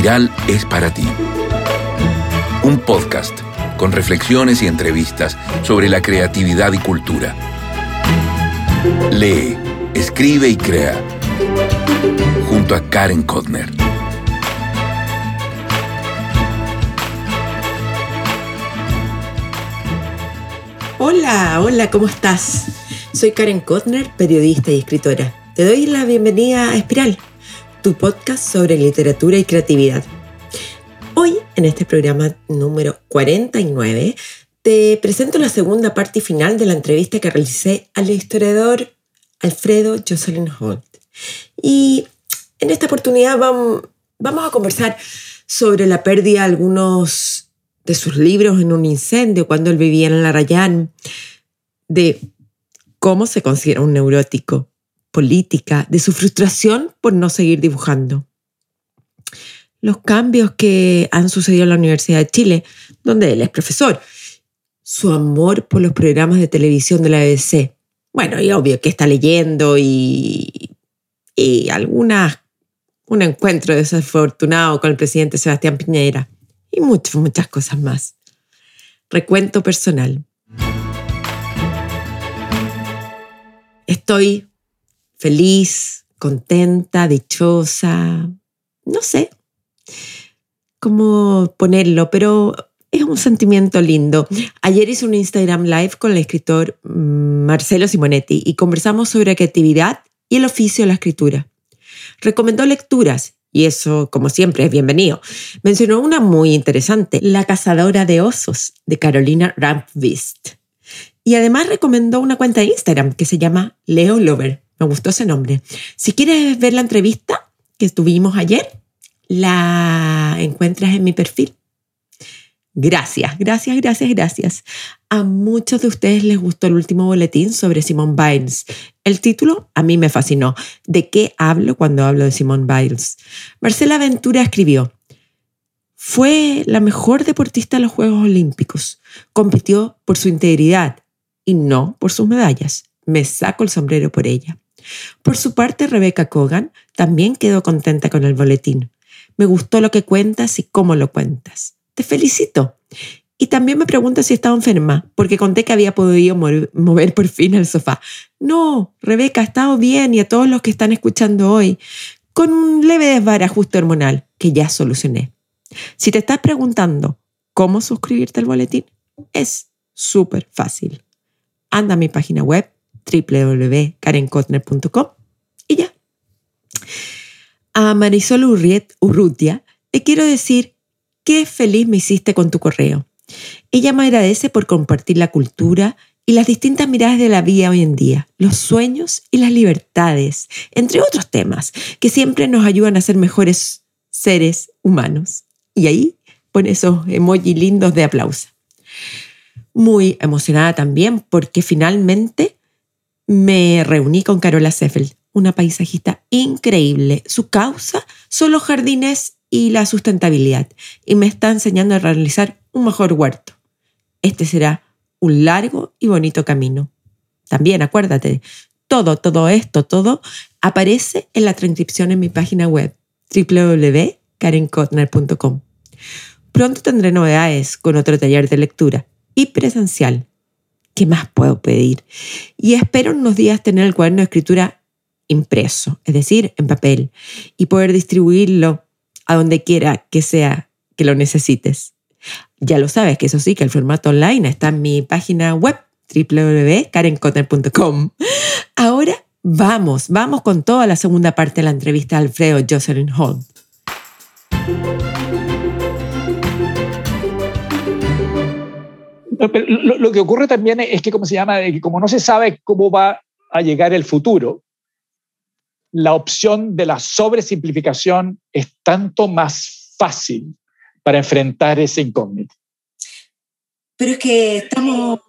Espiral es para ti. Un podcast con reflexiones y entrevistas sobre la creatividad y cultura. Lee, escribe y crea. Junto a Karen Kotner. Hola, hola, ¿cómo estás? Soy Karen Kotner, periodista y escritora. Te doy la bienvenida a Espiral, tu podcast sobre literatura y creatividad. Hoy, en este programa número 49, te presento la segunda parte final de la entrevista que realicé al historiador Alfredo Jocelyn Holt. Y en esta oportunidad vamos, a conversar sobre la pérdida de algunos de sus libros en un incendio cuando él vivía en la Rayán, de cómo se considera un neurótico, política, de su frustración por no seguir dibujando. Los cambios que han sucedido en la Universidad de Chile, donde él es profesor, su amor por los programas de televisión de la BBC. Bueno, y obvio que está leyendo y, y algunas, un encuentro desafortunado con el presidente Sebastián Piñera y muchas, muchas cosas más. Recuento personal. Estoy feliz, contenta, dichosa, no sé cómo ponerlo, pero es un sentimiento lindo. Ayer hice un Instagram Live con el escritor mm, Marcelo Simonetti y conversamos sobre creatividad y el oficio de la escritura. Recomendó lecturas y eso, como siempre, es bienvenido. Mencionó una muy interesante, La cazadora de osos, de Carolina Rampvist. Y además recomendó una cuenta de Instagram que se llama Leo Lover. Me gustó ese nombre. Si quieres ver la entrevista que tuvimos ayer, la encuentras en mi perfil. Gracias, gracias, gracias, gracias. A muchos de ustedes les gustó el último boletín sobre Simone Biles. El título a mí me fascinó. ¿De qué hablo cuando hablo de Simone Biles? Marcela Ventura escribió, fue la mejor deportista de los Juegos Olímpicos. Compitió por su integridad y no por sus medallas. Me saco el sombrero por ella. Por su parte, Rebecca Cogan también quedó contenta con el boletín. Me gustó lo que cuentas y cómo lo cuentas. Te felicito. Y también me pregunta si estaba enferma, porque conté que había podido mover por fin el sofá. No, Rebeca, ha estado bien y a todos los que están escuchando hoy, con un leve desbarajuste hormonal que ya solucioné. Si te estás preguntando cómo suscribirte al boletín, es súper fácil. Anda a mi página web www.karenkotner.com y ya. A Marisol Urrutia te quiero decir qué feliz me hiciste con tu correo. Ella me agradece por compartir la cultura y las distintas miradas de la vida hoy en día, los sueños y las libertades, entre otros temas que siempre nos ayudan a ser mejores seres humanos. Y ahí pone esos emojis lindos de aplauso. Muy emocionada también porque finalmente me reuní con Carola Seffel, una paisajista increíble. Su causa son los jardines y la sustentabilidad y me está enseñando a realizar un mejor huerto. Este será un largo y bonito camino. También acuérdate, todo, todo esto, todo aparece en la transcripción en mi página web www.karenkotner.com. Pronto tendré novedades con otro taller de lectura y presencial. ¿Qué más puedo pedir? Y espero unos días tener el cuaderno de escritura impreso, es decir, en papel, y poder distribuirlo a donde quiera que sea que lo necesites. Ya lo sabes, que eso sí, que el formato online está en mi página web www.karenkotner.com. Ahora vamos, vamos con toda la segunda parte de la entrevista a Alfredo Jocelyn Hall. Lo, que ocurre también es que, como se llama, como no se sabe cómo va a llegar el futuro, la opción de la sobresimplificación es tanto más fácil para enfrentar ese incógnito. Pero es que estamos,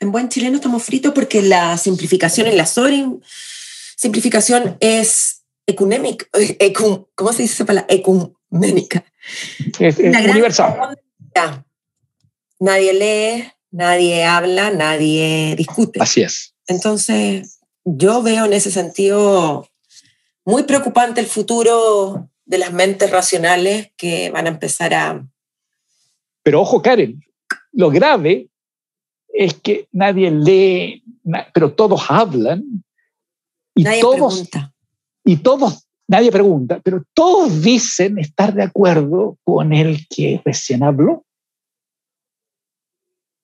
en buen chileno estamos fritos porque la simplificación en la sobresimplificación es ecuménica, ¿cómo se dice esa palabra? Ecuménica. Es, universal. Nadie lee, nadie habla, nadie discute. Así es. Entonces, yo veo en ese sentido muy preocupante el futuro de las mentes racionales que van a empezar a... Pero ojo, Karen, lo grave es que nadie lee, pero todos hablan y nadie todos pregunta. y todos nadie pregunta, pero todos dicen estar de acuerdo con el que recién habló.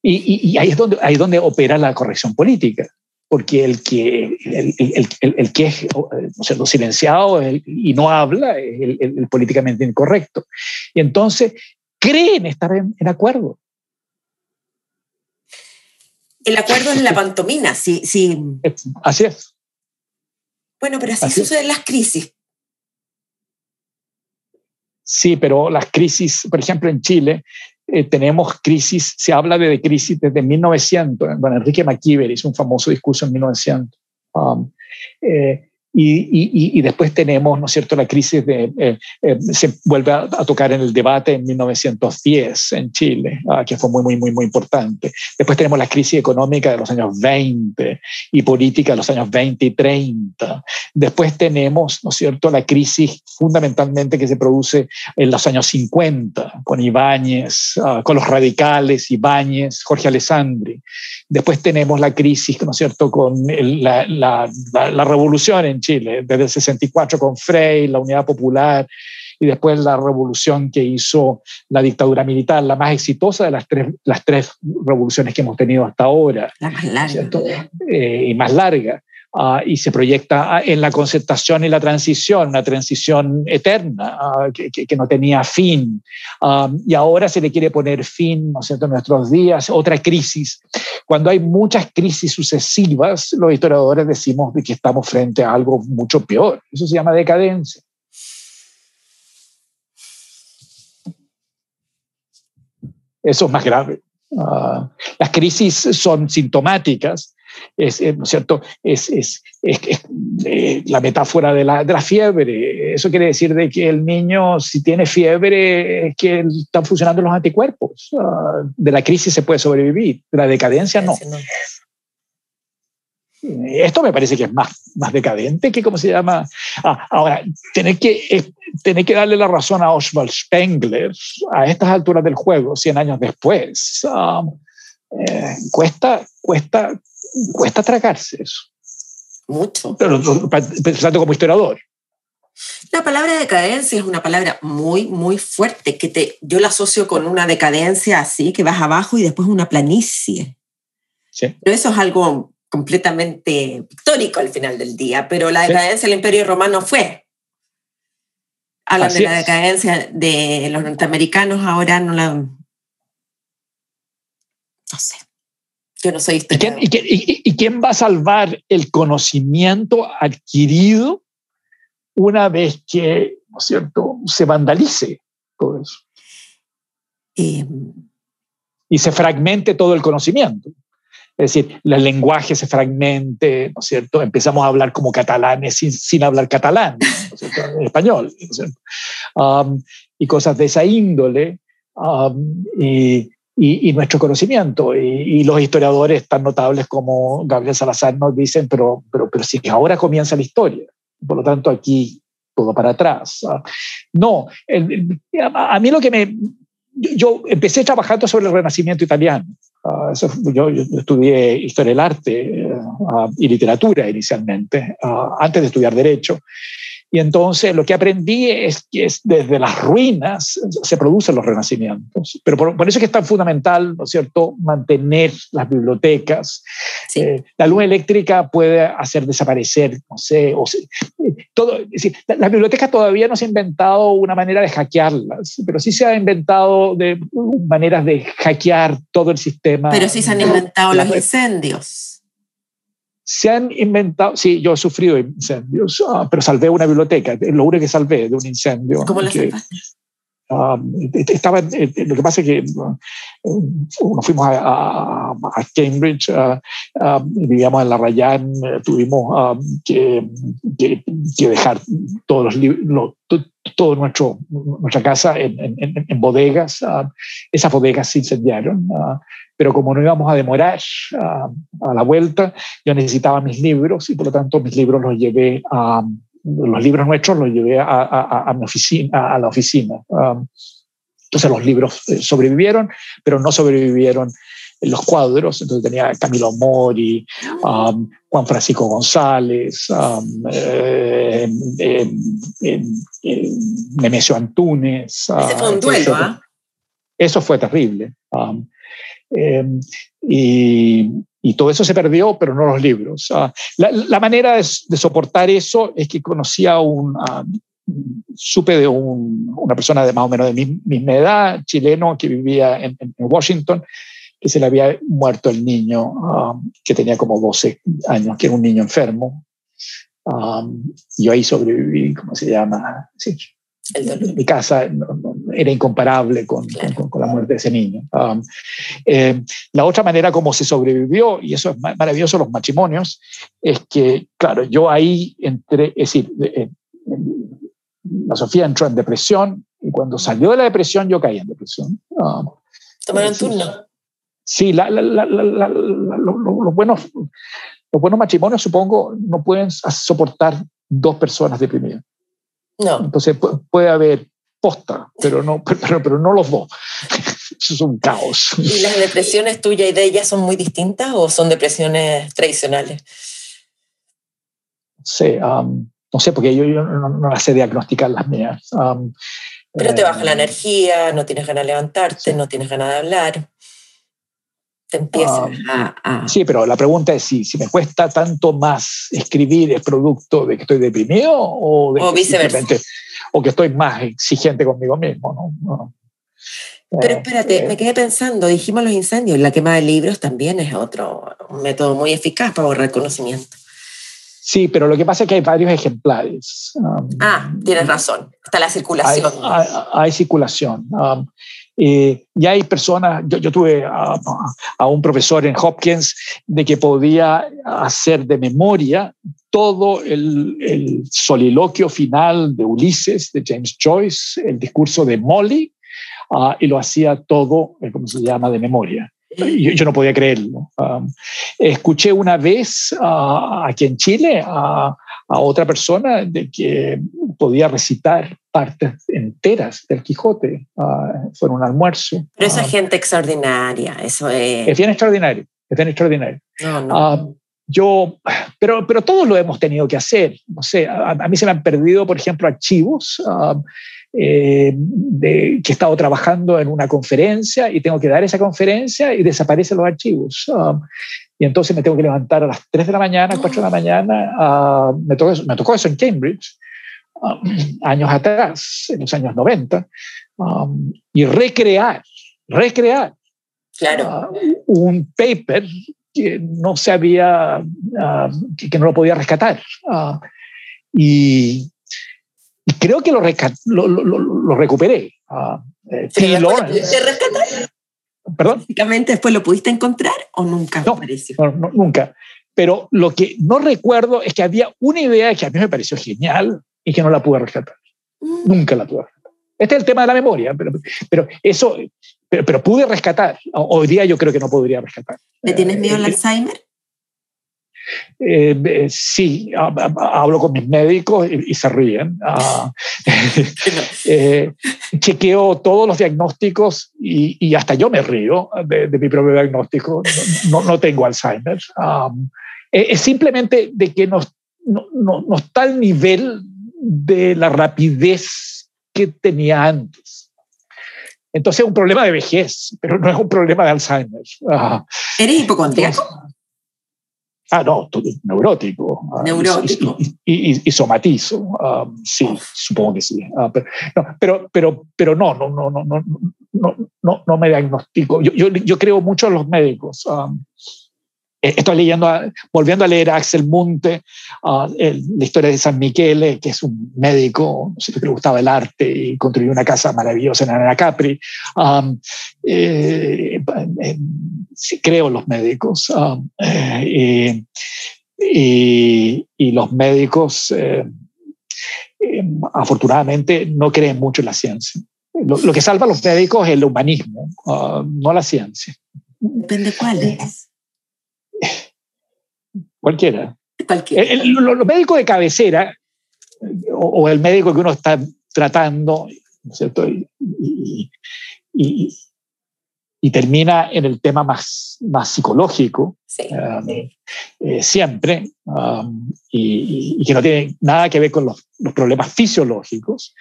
Y, y, ahí, es donde, ahí es donde opera la corrección política, porque el que, el, el, el, que es o sea, lo silenciado y no habla es el, políticamente incorrecto. Y entonces creen estar en, en acuerdo. El acuerdo es la pantomina, sí, sí. Así es. Bueno, pero así, así suceden las crisis. Sí, pero las crisis, por ejemplo, en Chile, eh, tenemos crisis, se habla de, de, crisis desde 1900. Bueno, Enrique McKeever hizo un famoso discurso en 1900. Um, eh, y, y, y, después tenemos, ¿no es cierto?, la crisis de, eh, eh, se vuelve a, a, tocar en el debate en 1910 en Chile, ah, que fue muy, muy, muy, muy importante. Después tenemos la crisis económica de los años 20 y política de los años 20 y 30. Después tenemos, ¿no es cierto?, la crisis fundamentalmente que se produce en los años 50 con Ibáñez, ah, con los radicales, Ibáñez, Jorge Alessandri. Después tenemos la crisis, ¿no es cierto?, con el, la, la, la, la revolución en Chile, desde el 64 con Frey, la Unidad Popular, y después la revolución que hizo la dictadura militar, la más exitosa de las tres, las tres revoluciones que hemos tenido hasta ahora. La más larga. Eh, y más larga. Uh, y se proyecta en la concertación y la transición, una transición eterna uh, que, que, no tenía fin. Um, y ahora se le quiere poner fin, ¿no es cierto?, en nuestros días, otra crisis. Cuando hay muchas crisis sucesivas, los historiadores decimos de que estamos frente a algo mucho peor. Eso se llama decadencia. Eso es más grave. Uh, las crisis son sintomáticas es, ¿no es cierto? Es, es, es, eh, la metáfora de la, de la, fiebre. Eso quiere decir de que el niño, si tiene fiebre, es que están funcionando los anticuerpos. Uh, de la crisis se puede sobrevivir, de la decadencia no. Esto me parece que es más, más decadente que, ¿cómo se llama? Ah, ahora, tener que, eh, tener que darle la razón a Oswald Spengler a estas alturas del juego, 100 años después, um, eh, cuesta, cuesta, cuesta tragarse eso. Mucho. Pero, pensando como historiador. La palabra decadencia es una palabra muy, muy fuerte, que te, yo la asocio con una decadencia así, que vas abajo y después una planicie. Sí. Pero eso es algo completamente pictórico al final del día, pero la decadencia sí. del Imperio Romano fue. Hablan así de la decadencia de los norteamericanos, ahora no la... No sé. Yo no soy historiador. ¿Y quién, y, y, ¿Y quién, va a salvar el conocimiento adquirido una vez que, ¿no es cierto?, se vandalice todo eso. Eh, y se fragmente todo el conocimiento. Es decir, el lenguaje se fragmente, ¿no es cierto? Empezamos a hablar como catalanes sin, sin hablar catalán, ¿no es cierto? en español. ¿no es cierto? Um, y cosas de esa índole. Um, y, y, y, nuestro conocimiento. Y, y, los historiadores tan notables como Gabriel Salazar nos dicen, pero, pero, pero si ahora comienza la historia. Por lo tanto, aquí todo para atrás. No, el, el, a mí lo que me... Yo empecé trabajando sobre el Renacimiento italiano. Uh, eso, yo, yo, estudié historia del arte uh, y literatura inicialmente, uh, antes de estudiar derecho. Y entonces lo que aprendí es que es desde las ruinas se producen los renacimientos. Pero por, por, eso es que es tan fundamental, ¿no es cierto?, mantener las bibliotecas. Sí. Eh, la luz eléctrica puede hacer desaparecer, no sé, o sea, todo. Es decir, la, la, biblioteca todavía no se ha inventado una manera de hackearlas, pero sí se ha inventado de maneras de hackear todo el sistema. Pero sí se han inventado los incendios se han inventado, sí, yo he sufrido incendios, uh, pero salvé una biblioteca, lo único que salvé de un incendio. ¿Cómo lo que, uh, estaba, eh, lo que pasa es que uh, nos fuimos a, a, a Cambridge, vivíamos en la Rayán, tuvimos que, que, que, dejar todos los libros, todo nuestro, nuestra casa en, en, en bodegas. esas bodegas se incendiaron pero como no íbamos a demorar a, a, la vuelta, yo necesitaba mis libros y por lo tanto mis libros los llevé a, los libros nuestros los llevé a, mi oficina, a la oficina. Um, entonces los libros eh, sobrevivieron, pero no sobrevivieron los cuadros. Entonces tenía Camilo Mori, um, Juan Francisco González, um, eh, Nemesio Antunes. Ese fue un duelo, ¿ah? Eso fue terrible. Em, y, y, todo eso se perdió, pero no los libros. Ah, la, manera de, soportar eso es que conocía un, ah, supe de un, una persona de más o menos de mi misma edad, chileno, que vivía en, Washington, que se le había muerto el niño, ah, que tenía como 12 años, que era un niño enfermo. yo ahí sobreviví, ¿cómo se llama? Sí, mi casa era incomparable con, con, la muerte de ese niño. Um, eh, la otra manera como se sobrevivió, y eso es maravilloso, los matrimonios, es que, claro, yo ahí entré, es decir, eh, la Sofía entró en depresión y cuando salió de la depresión yo caí en depresión. Um, ¿Tomaron turno? Sí, la, los, buenos, los buenos matrimonios, supongo, no pueden soportar dos personas deprimidas. No. Entonces puede haber posta, pero no, pero, pero no los dos. Eso es un caos. ¿Y las depresiones tuyas y de ellas son muy distintas o son depresiones tradicionales? Sí, um, no sé, porque yo, no, no, las sé diagnosticar las mías. Um, pero te baja la eh, energía, no tienes ganas de levantarte, no tienes ganas de hablar. Te empieza um, Sí, pero la pregunta es si, si me cuesta tanto más escribir el producto de que estoy deprimido o, de o viceversa o que estoy más exigente conmigo mismo. ¿no? Pero eh, espérate, eh. me quedé pensando, dijimos los incendios, la quema de libros también es otro método muy eficaz para borrar conocimiento. Sí, pero lo que pasa es que hay varios ejemplares. Um, ah, tienes razón, está la circulación. Hay, circulación. Um, eh, y hay personas, yo, tuve a, a, un profesor en Hopkins de que podía hacer de memoria todo el, soliloquio final de Ulises, de James Joyce, el discurso de Molly, ah, y lo hacía todo, eh, ¿cómo se llama?, de memoria. Yo, yo no podía creerlo. Um, escuché una vez uh, aquí en Chile a, otra persona de que podía recitar partes enteras del Quijote. Uh, fue un almuerzo. Pero esa gente extraordinaria, eso es... Es bien extraordinario, es bien extraordinario. No, no yo, pero, pero todos lo hemos tenido que hacer. No sé, a, mí se me han perdido, por ejemplo, archivos eh, de, que he estado trabajando en una conferencia y tengo que dar esa conferencia y desaparecen los archivos. Um, y entonces me tengo que levantar a las 3 de la mañana, 4 de la mañana. Uh, me, tocó eso, me, tocó eso, en Cambridge, um, años atrás, en los años 90, y recrear, recrear claro. Uh, un paper que no se había, ah, que, no lo podía rescatar. Ah, y, creo que lo, lo, lo, recuperé. Uh, ¿Te rescataste? ¿Perdón? Básicamente después lo pudiste encontrar o nunca? No, no, nunca. Pero lo que no recuerdo es que había una idea que a mí me pareció genial y que no la pude rescatar. Mm. Nunca la pude rescatar. Este es el tema de la memoria, pero, pero eso, pero, pude rescatar. Hoy día yo creo que no podría rescatar. ¿Le tienes miedo al eh, Alzheimer? Eh, eh, sí, hablo con mis médicos y, se ríen. Ah, chequeo todos los diagnósticos y, hasta yo me río de, mi propio diagnóstico. No, no tengo Alzheimer. es simplemente de que no, no, no está al nivel de la rapidez que tenía antes. Entonces es un problema de vejez, pero no es un problema de Alzheimer. ¿Eres hipocondríaco? Ah, no, neurótico. Ah, neurótico. Y, somatizo. Ah, sí, supongo que sí. Ah, pero, no, pero, pero, pero no, no, no, no, no, no, no, me diagnostico. Yo, yo, yo creo mucho en los médicos. Eh, estoy leyendo, volviendo a leer a Axel Munte, la historia de San Michele, que es un médico, no sé que le gustaba el arte y construyó una casa maravillosa en Anacapri. Um, eh, sí, creo en los médicos. Eh, y, los médicos, afortunadamente, no creen mucho en la ciencia. Lo, que salva a los médicos es el humanismo, no la ciencia. Depende cuál es. Cualquiera. los médicos de cabecera o, el médico que uno está tratando, ¿no es cierto? Y, y, termina en el tema más, más psicológico, um, eh, siempre, um, y, que no tiene nada que ver con los, los problemas fisiológicos,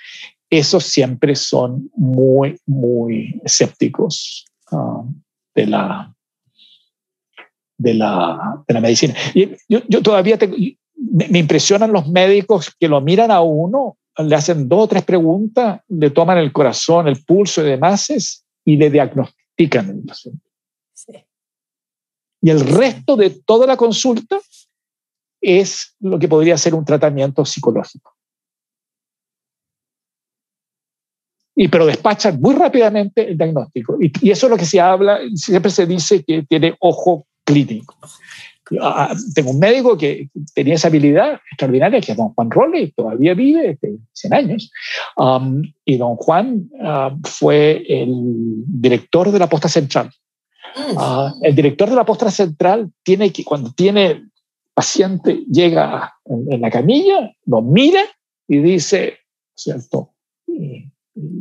esos siempre son muy, muy escépticos um, de, la, de, la, de la medicina. Y yo, yo todavía tengo, me impresionan los médicos que lo miran a uno, le hacen dos o tres preguntas, le toman el corazón, el pulso y demás y le diagnostican el paciente. Y el resto de toda la consulta es lo que podría ser un tratamiento psicológico. Y pero despachan muy rápidamente el diagnóstico. Y, y eso es lo que se habla, siempre se dice que tiene ojo clínico. Ah, ah, tengo un médico que tenía esa habilidad extraordinaria, que es don Juan Rolle, todavía vive, de 100 años. Um, y don Juan uh, fue el director de la posta central. Uh, el director de la posta central tiene que, cuando tiene paciente, llega en, la camilla, lo mira y dice, ¿cierto? Y,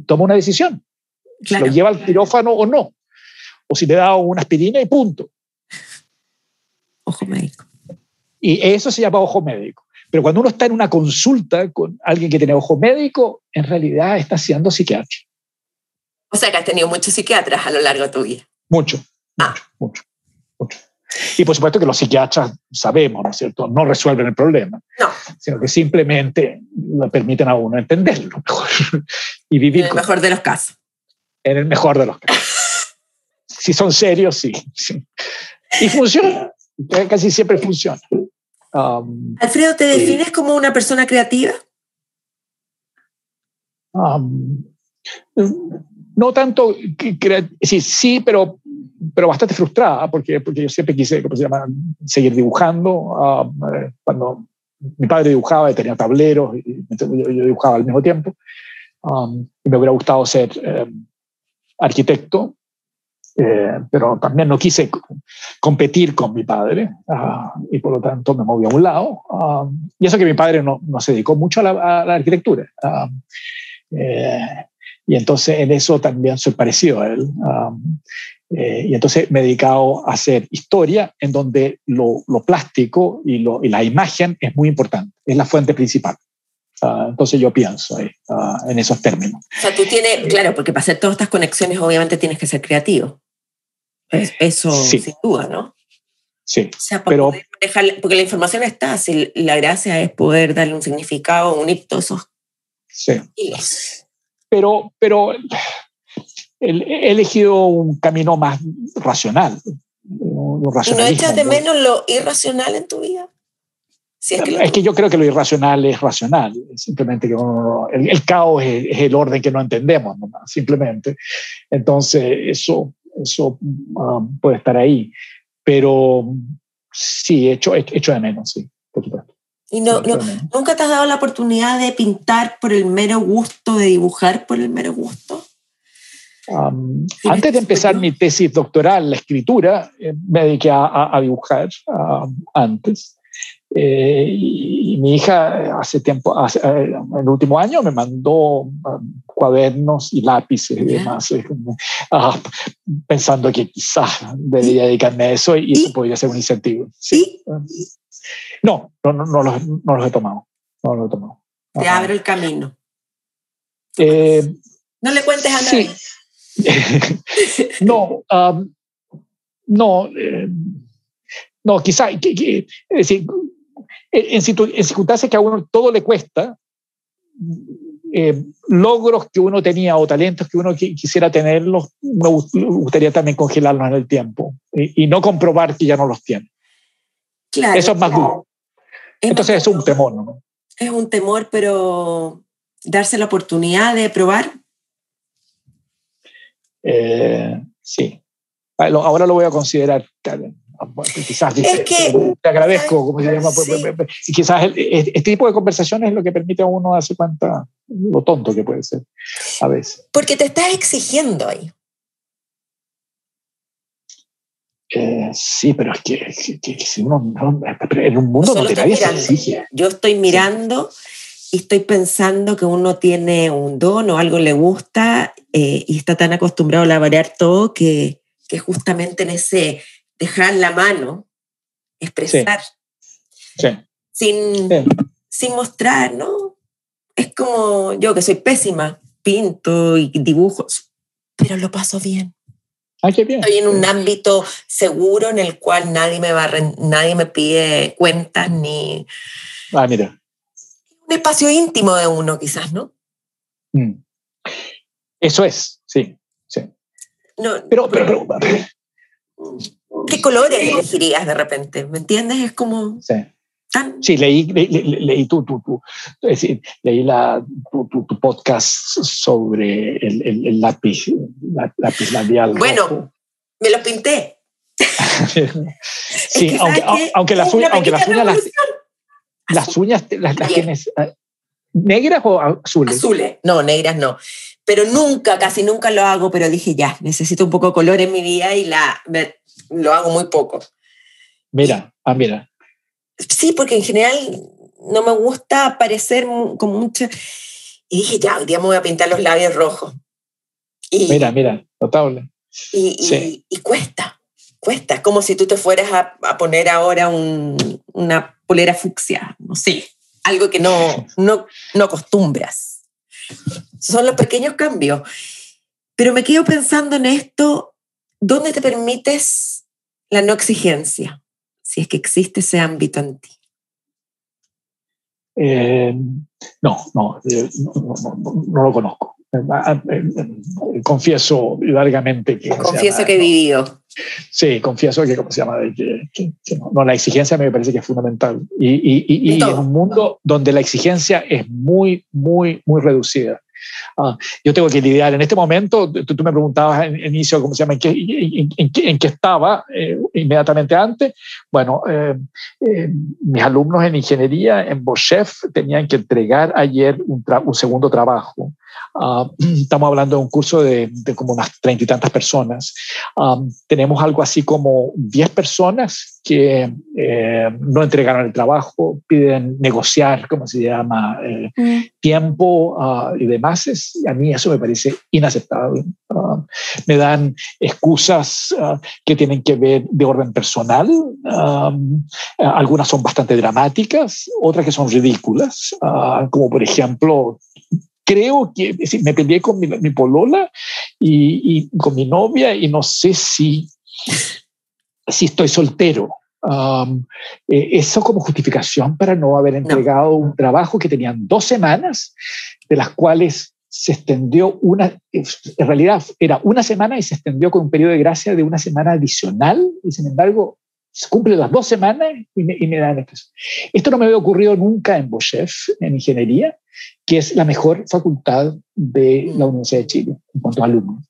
toma una decisión. Si lo lleva al quirófano o no. O si le da una aspirina y punto ojo médico. Y eso se llama ojo médico. Pero cuando uno está en una consulta con alguien que tiene ojo médico, en realidad está siendo psiquiatra. O sea que has tenido muchos psiquiatras a lo largo de tu vida. Mucho, ah. mucho, mucho, Y por supuesto que los psiquiatras sabemos, ¿no es cierto? No resuelven el problema, no. sino que simplemente le permiten a uno entenderlo mejor y vivir. En el mejor de los casos. En el mejor de los casos. si son serios, sí. sí. Y funciona casi siempre funciona. Um, Alfredo, ¿te defines como una persona creativa? Um, no tanto, sí, sí, pero, pero bastante frustrada, porque, porque yo siempre quise ¿cómo se llama? seguir dibujando. Um, cuando mi padre dibujaba y tenía tableros, y yo, dibujaba al mismo tiempo. y me hubiera gustado ser arquitecto, eh, pero también no quise competir con mi padre ah, y por lo tanto me moví a un lado. Ah, y eso que mi padre no, no se dedicó mucho a la, arquitectura. Ah, eh, y entonces en eso también soy parecido a él. Eh, y entonces me he dedicado a hacer historia en donde lo, lo plástico y, lo, y, la imagen es muy importante, es la fuente principal. entonces yo pienso en esos términos. O sea, tú tienes, claro, porque para hacer todas estas conexiones obviamente tienes que ser creativo. Eso sin duda, ¿no? Sí. O sea, pero, porque la información está, si la gracia es poder darle un significado, unir todos esos. Sí. Pero, pero he elegido un camino más racional. ¿Y no echas de menos lo irracional en tu vida? es, que yo creo que lo irracional es racional, simplemente que el, caos es, el orden que no entendemos, simplemente. Entonces, eso eso um, puede estar ahí. Pero sí, hecho, hecho de menos, sí, por supuesto. ¿Y no, nunca te has dado la oportunidad de pintar por el mero gusto, de dibujar por el mero gusto? Um, antes de empezar mi tesis doctoral, la escritura, eh, me dediqué a, dibujar um, antes. Eh, y, mi hija hace tiempo, hace, eh, el último año me mandó um, cuadernos y lápices y demás, ah, pensando que quizás debería dedicarme a eso y, eso podría ser un incentivo. Sí. No, no, no, no, los, no, los, he tomado. No los he tomado. Te abre el camino. Eh, no le cuentes a nadie. no, um, no, no, quizás, es decir, en, circunstancias que a uno todo le cuesta, eh, logros que uno tenía o talentos que uno quisiera tenerlos, me gustaría también congelarlos en el tiempo y, no comprobar que ya no los tiene. Claro, Eso es más duro. Entonces es un temor, ¿no? Es un temor, pero darse la oportunidad de probar. Eh, sí. Ahora lo voy a considerar. Ah, quizás dice, te agradezco, como se llama, y quizás este tipo de conversaciones es lo que permite a uno darse cuenta lo tonto que puede ser a veces. Porque te estás exigiendo ahí. Eh, sí, pero es que, si uno en un mundo donde nadie se exige. Yo estoy mirando y estoy pensando que uno tiene un don o algo le gusta eh, y está tan acostumbrado a variar todo que, que justamente en ese dejar la mano, expresar, Sin, sin mostrar, ¿no? Es como yo que soy pésima, pinto y dibujo, pero lo paso bien. Ah, qué bien. Estoy en un ámbito seguro en el cual nadie me, va nadie me pide cuentas ni... Ah, mira. Un espacio íntimo de uno, quizás, ¿no? Mm. Eso es, sí, sí. No, pero, pero, ¿Qué colores elegirías de repente? ¿Me entiendes? Es como... Sí. Sí, leí, leí, tu, tu, tu, es decir, leí la, tu, tu, podcast sobre el, el, lápiz, lápiz labial. Bueno, me lo pinté. sí, aunque, aunque, las, uñas, aunque las uñas, las, las uñas las, tienes eh, negras o azules. Azules, no, negras no. Pero nunca, casi nunca lo hago, pero dije ya, necesito un poco de color en mi vida y la, lo hago muy poco. Mira, ah, mira. Sí, porque en general no me gusta parecer como mucho. Y dije, ya, hoy día me voy a pintar los labios rojos. Y, mira, mira, notable. Y, y, cuesta, cuesta. como si tú te fueras a, a poner ahora un, una polera fucsia, no sé, algo que no, no, no acostumbras. Son los pequeños cambios. Pero me quedo pensando en esto, ¿dónde te permites la no exigencia? si es que existe ese ámbito en ti? Eh, no, no, eh, no, lo conozco. Eh, confieso largamente que... Confieso que he vivido. Sí, confieso que, ¿cómo se llama? no, la exigencia me parece que es fundamental. Y, y en un mundo donde la exigencia es muy, muy, muy reducida. Ah, yo tengo que lidiar en este momento, tú, me preguntabas en, inicio, ¿cómo se llama? ¿En qué, estaba eh, inmediatamente antes? Bueno, eh, eh, mis alumnos en ingeniería en Bochef tenían que entregar ayer un segundo trabajo. Ah, estamos hablando de un curso de, como unas treinta y tantas personas. Ah, tenemos algo así como diez personas que no entregaron el trabajo, piden negociar, ¿cómo se llama? Mm. Tiempo y demás a mí eso me parece inaceptable. Ah, me dan excusas que tienen que ver de orden personal. Ah, algunas son bastante dramáticas, otras que son ridículas, como por ejemplo creo que me peleé con mi, polola y, con mi novia y no sé si, si estoy soltero. Eh, eso como justificación para no haber entregado un trabajo que tenían dos semanas, de las cuales se extendió una, en realidad era una semana y se extendió con un periodo de gracia de una semana adicional y sin embargo se cumple las dos semanas y me, dan esto. Esto no me había ocurrido nunca en Bochef, en ingeniería, que es la mejor facultad de la Universidad de Chile en cuanto a alumnos.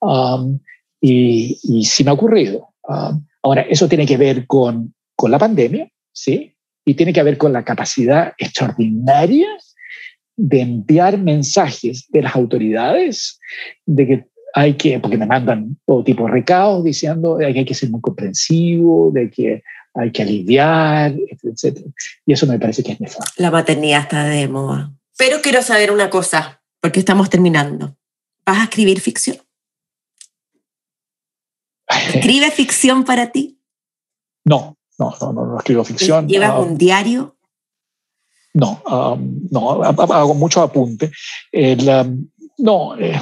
Um, y, y, sí me ha ocurrido. Um, ahora, eso tiene que ver con, con la pandemia, ¿sí? Y tiene que ver con la capacidad extraordinaria de enviar mensajes de las autoridades de que hay que, porque me mandan todo tipo de recados diciendo que hay que ser muy comprensivo, de que hay que aliviar, etc. Y eso me parece que es nefasto. La maternidad está de moda. Pero quiero saber una cosa, porque estamos terminando. ¿Vas a escribir ficción? ¿Escribe ficción para ti? No, no, no, no, escribo ficción. ¿Llevas ah, un diario? No, um, no, hago mucho apunte. Um, no, eh,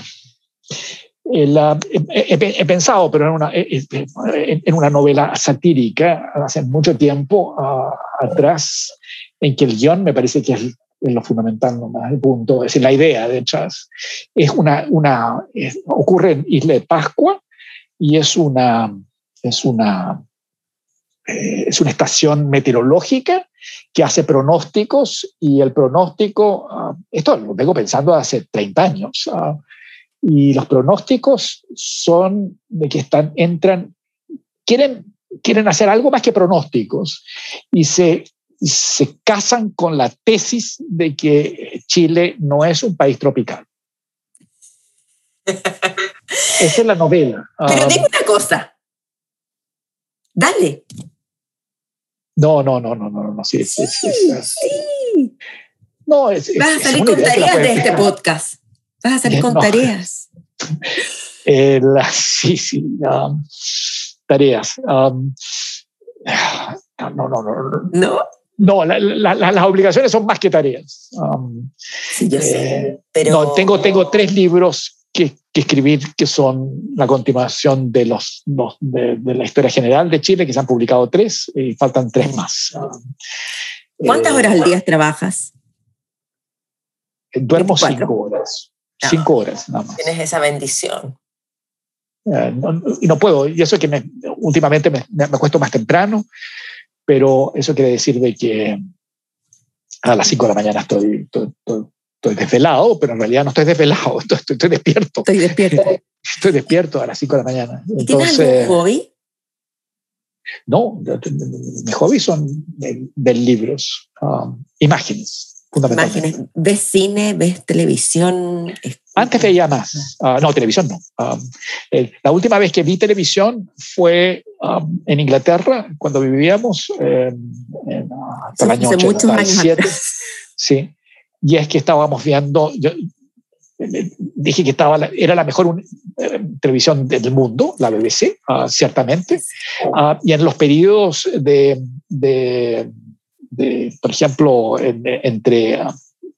um, he, pensado, pero en una, eh, eh, en una novela satírica hace mucho tiempo uh, atrás, en que el guion me parece que es, lo fundamental, nomás, el punto, es decir, la idea de Chas. Es una, una ocurre en Isla de Pascua y es una, es una, es una estación meteorológica que hace pronósticos y el pronóstico, ah, esto lo vengo pensando hace 30 años, ah, y los pronósticos son de que están, entran, quieren, quieren hacer algo más que pronósticos y se, se casan con la tesis de que Chile no es un país tropical. Esa es la novela. Pero ah, dime una cosa. Dale. No, no, no, no, no, no, sí, sí, sí, No, es, Vas a es salir con tareas de este podcast. Vas a salir con No. tareas. Eh, la- sí, sí. um, tareas. um, no, no, no. no, ¿No? No, la- la- la- las obligaciones son más que tareas. Um, Sí, yo sé. Eh, Pero No, tengo, tengo tres libros que, que escribir que son la continuación de, los, los- de, de la historia general de Chile, que se han publicado tres y faltan tres más. ¿Cuántas eh, horas al día trabajas? Duermo 24. cinco horas. Ah. Cinco horas nada más. Tienes esa bendición. Eh, no- y no puedo, y eso que me, últimamente me, me acuesto más temprano, pero eso quiere decir de que a las 5 de la mañana estoy, estoy, estoy- estoy desvelado, pero en realidad no estoy desvelado, estoy, estoy- estoy despierto, Estoy despierta. estoy despierto a las 5 de la mañana. ¿Y ¿Tienes algún Entonces, hobby? no, mis hobbies son ver, ver libros, um, imágenes. Imágenes. ¿Ves cine? ¿Ves televisión? Antes veía más. Ah, no, televisión no. Um, el- la última vez que vi televisión fue um, en Inglaterra, cuando vivíamos eh, en, hasta el año Hace muchos años 87. atrás. Sí. Y es que estábamos viendo, yo eh, dije que estaba era la mejor un- eh, televisión del mundo, la BBC, ah, ciertamente. Ah, y en los periodos de, de- de, por ejemplo, en- entre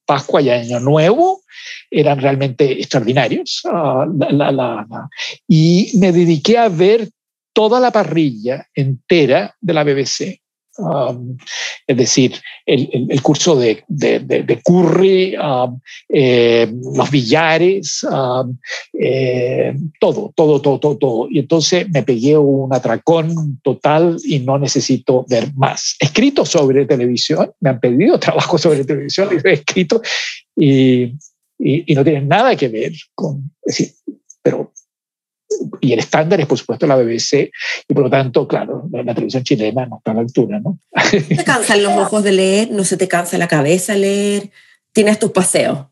Pascua y Año Nuevo, eran realmente extraordinarios. La- la- la- la- y me dediqué a ver toda la parrilla entera de la BBC. Um, es decir, el, el- el curso de, de, de- de Curry, um, eh, los billares, um, eh, todo, todo, todo, todo, todo. Y entonces me pegué un atracón total y no necesito ver más. Escrito sobre televisión, me han pedido trabajo sobre televisión, y he escrito y, y, y no tienen nada que ver con, es decir, pero y el estándar es por supuesto la BBC y por lo tanto, claro, la, televisión chilena no está a la altura, ¿no? ¿No te cansan los ojos de leer? ¿No se te cansa la cabeza leer? Tienes tus paseos,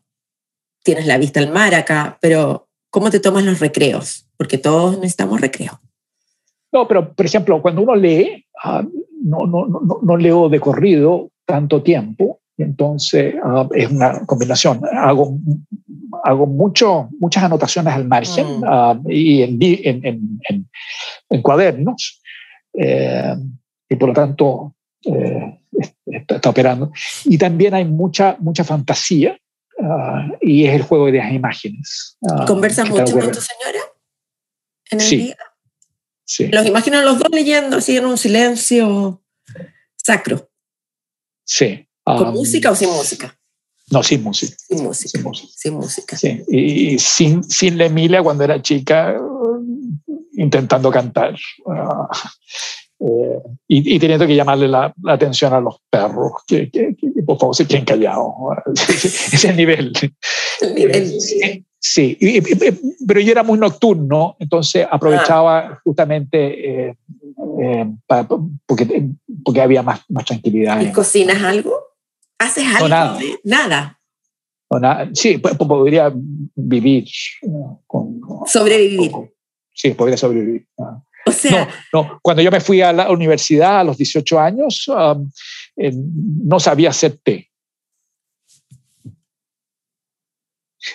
tienes la vista al mar acá, pero ¿cómo te tomas los recreos? Porque todos necesitamos recreo. No, pero por ejemplo, cuando uno lee, ah, no, no, no, no leo de corrido tanto tiempo, entonces ah, es una combinación. Hago, hago mucho, muchas anotaciones al margen Mm. ah, y en, en, en, en- cuadernos, eh, y por lo tanto eh, está, está operando. Y también hay mucha, mucha fantasía. ah, y es el juego de las imágenes. ah, ¿Conversas que está mucho con tu señora en el Sí. día? Sí, Los imagino los dos leyendo así en un silencio sacro. sí. ¿Con Ah, música o sin música? No, sin música. Sin música. Sin música. Sin música. Sí, y, y sin, sin la Emilia cuando era chica, eh, intentando cantar. Ah, eh, y, y teniendo que llamarle la, la atención a los perros, que, que- que por favor se queden callados. Ese es el nivel. El nivel- Sí, sí. Y- y- pero yo era muy nocturno, entonces aprovechaba justamente eh, eh, pa- porque, porque había más, más tranquilidad. ¿Y en- cocinas algo? ¿Haces algo? nada. Nada. o nada. Sí, po- po- podría vivir ¿no? con, Sobrevivir. con- sí, podría sobrevivir. ah. O sea, No, no, cuando yo me fui a la universidad a los 18 años, um, eh, no sabía hacer té.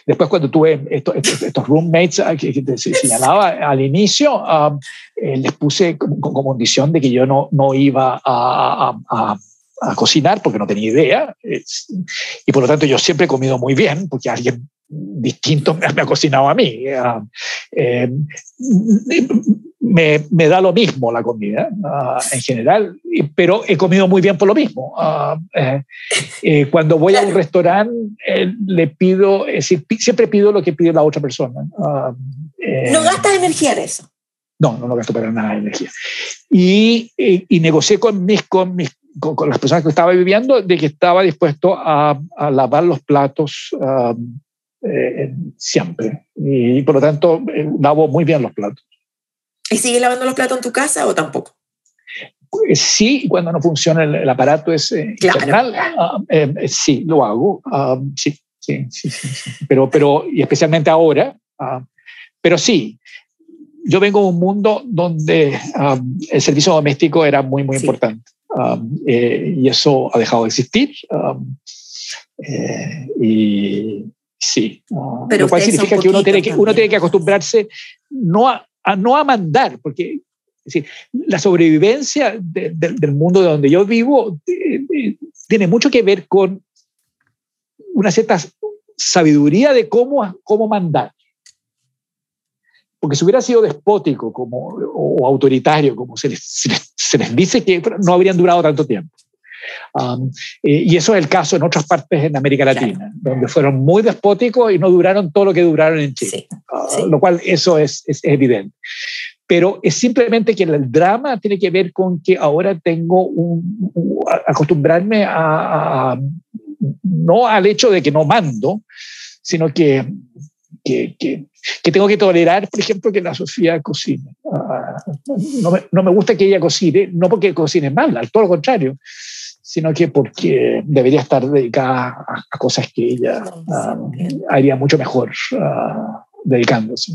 Después cuando tuve estos, estos- estos roommates ah, que, que te señalaba al inicio, um, eh, les puse como, como condición de que yo no, no iba a, a- a- a cocinar porque no tenía idea. Es- y por lo tanto yo siempre he comido muy bien porque alguien distinto me, ha cocinado a mí. Ah, eh, me, me da lo mismo la comida ah, en general, pero he comido muy bien por lo mismo. Ah, eh, eh, cuando voy a un restaurante, eh, le pido, es decir, pi- siempre pido lo que pide la otra persona. Eh, no gastas energía en eso. no, no lo gasto para nada de energía. Y, y, y negocié con, mis, con, mis, con, con las personas que estaba viviendo de que estaba dispuesto a, a lavar los platos um, eh, siempre. Y, por lo tanto, eh, lavo muy bien los platos. ¿Y sigues lavando los platos en tu casa o tampoco? Eh, Sí, cuando no funciona el, el aparato ese Claro. infernal, ah, eh, eh, sí, lo hago. ah, sí, sí, sí, sí. Pero, pero, y especialmente ahora, ah, pero sí, yo vengo de un mundo donde el servicio doméstico era muy, muy Sí. importante. Ah, eh, y eso ha dejado de existir. Ah, Eh, y sí, Pero lo cual significa que uno tiene que, uno tiene que acostumbrarse no a, no a mandar, porque es decir, la sobrevivencia del mundo de donde yo vivo eh, eh, tiene mucho que ver con una cierta sabiduría de cómo, cómo mandar. Porque si hubiera sido despótico como, o, autoritario, como se les, se les, dice que no habrían durado tanto tiempo. Um, y eso es el caso en otras partes en América Latina, donde fueron muy despóticos y no duraron todo lo que duraron en Chile. Uh, lo cual eso es, es, evidente pero es simplemente que el drama tiene que ver con que ahora tengo un, acostumbrarme a, no al hecho de que no mando, sino que, que, que, tengo que tolerar, por ejemplo, que la Sofía cocine. Ah, no, me, no, me, gusta que ella cocine, no porque cocine mal, al todo lo contrario, sino que porque debería estar dedicada a, cosas que ella ah, haría mucho mejor. Uh, dedicándose.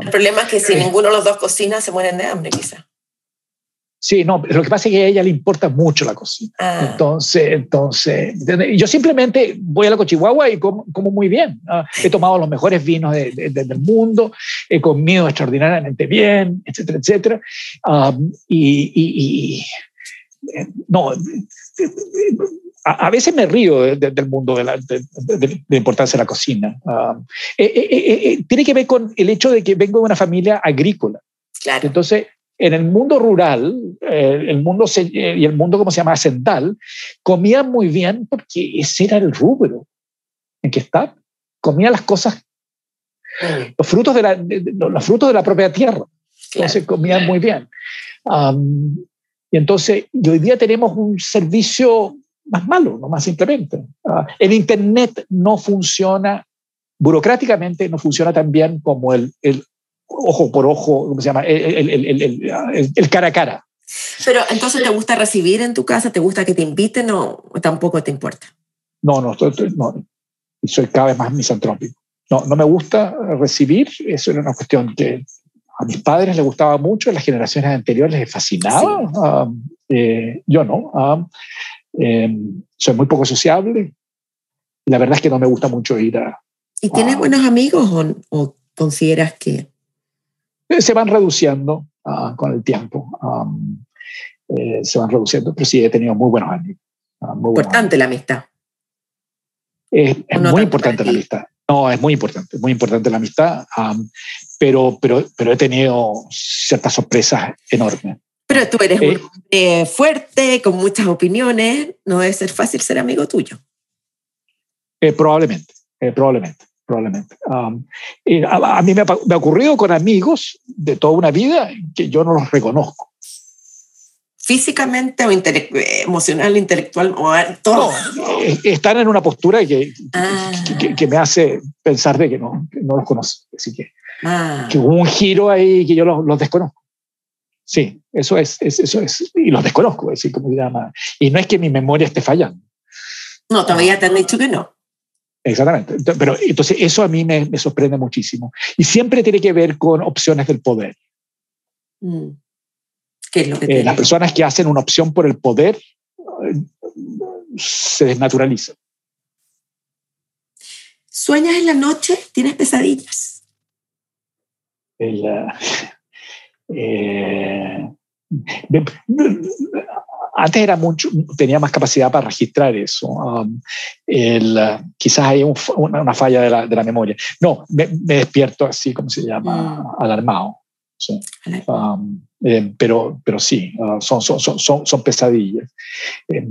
el problema es que si ninguno de los dos cocina, se mueren de hambre, quizá. Sí, no, lo que pasa es que a ella le importa mucho la cocina. Ah. Entonces, entonces, yo simplemente voy a la Cochihuahua y como, muy bien. Ah, he tomado los mejores vinos del mundo, he comido extraordinariamente bien, etcétera, etcétera. y, y, eh, no, a, veces me río del mundo de la, importancia de la cocina. Eh, eh, tiene que ver con el hecho de que vengo de una familia agrícola. Claro. Entonces, en el mundo rural, el mundo y el mundo, como se llama, ascendal, comían muy bien porque ese era el rubro en que está. Comían las cosas, mm. los frutos de la, los frutos de la propia tierra. Entonces, comían muy bien. y entonces, hoy día tenemos un servicio más malo, no más simplemente. Ah, el Internet no funciona, burocráticamente no funciona tan bien como el, el ojo por ojo, ¿cómo se llama? El, el, el, cara a cara. Pero entonces, ¿te gusta recibir en tu casa? ¿Te gusta que te inviten o tampoco te importa? No, no, no soy cada vez más misantrópico. No, no me gusta recibir, eso era una cuestión que a mis padres les gustaba mucho, a las generaciones anteriores les fascinaba, eh, yo no. Em, soy muy poco sociable. La verdad es que no me gusta mucho ir a... ¿Y tienes buenos amigos o, consideras que...? Eh, se van reduciendo ah, con el tiempo. Eh, se van reduciendo, pero sí he tenido muy buenos amigos. Ah, importante la amistad. Es, muy importante la amistad. No, es muy importante, muy importante la amistad, pero, pero, pero he tenido ciertas sorpresas enormes. Pero tú eres un eh, hombre fuerte, con muchas opiniones, no debe ser fácil ser amigo tuyo. Eh, probablemente, eh, probablemente, probablemente. Um, a, mí me ha, ocurrido con amigos de toda una vida que yo no los reconozco. Físicamente o emocional, intelectual, o todo. están en una postura que, ah. que, me hace pensar de que no, no los conozco. Así que, ah. que hubo un giro ahí que yo los, los desconozco. Sí, eso es, eso es, y los desconozco, es decir, como se llama. Y no es que mi memoria esté fallando. No, todavía te han dicho que no. Exactamente. Pero entonces eso a mí me, me sorprende muchísimo. Y siempre tiene que ver con opciones del poder. Mm. ¿Qué es lo que eh, las personas que hacen una opción por el poder eh, se desnaturalizan. ¿Sueñas en la noche? ¿Tienes pesadillas? El, eh, antes era mucho, tenía más capacidad para registrar eso. Um, quizás hay una, falla de la, de la, memoria. No, me, despierto así, como se llama, mm. alarmado. Um, eh, pero, pero sí, uh, son, son, son, son, pesadillas. Eh,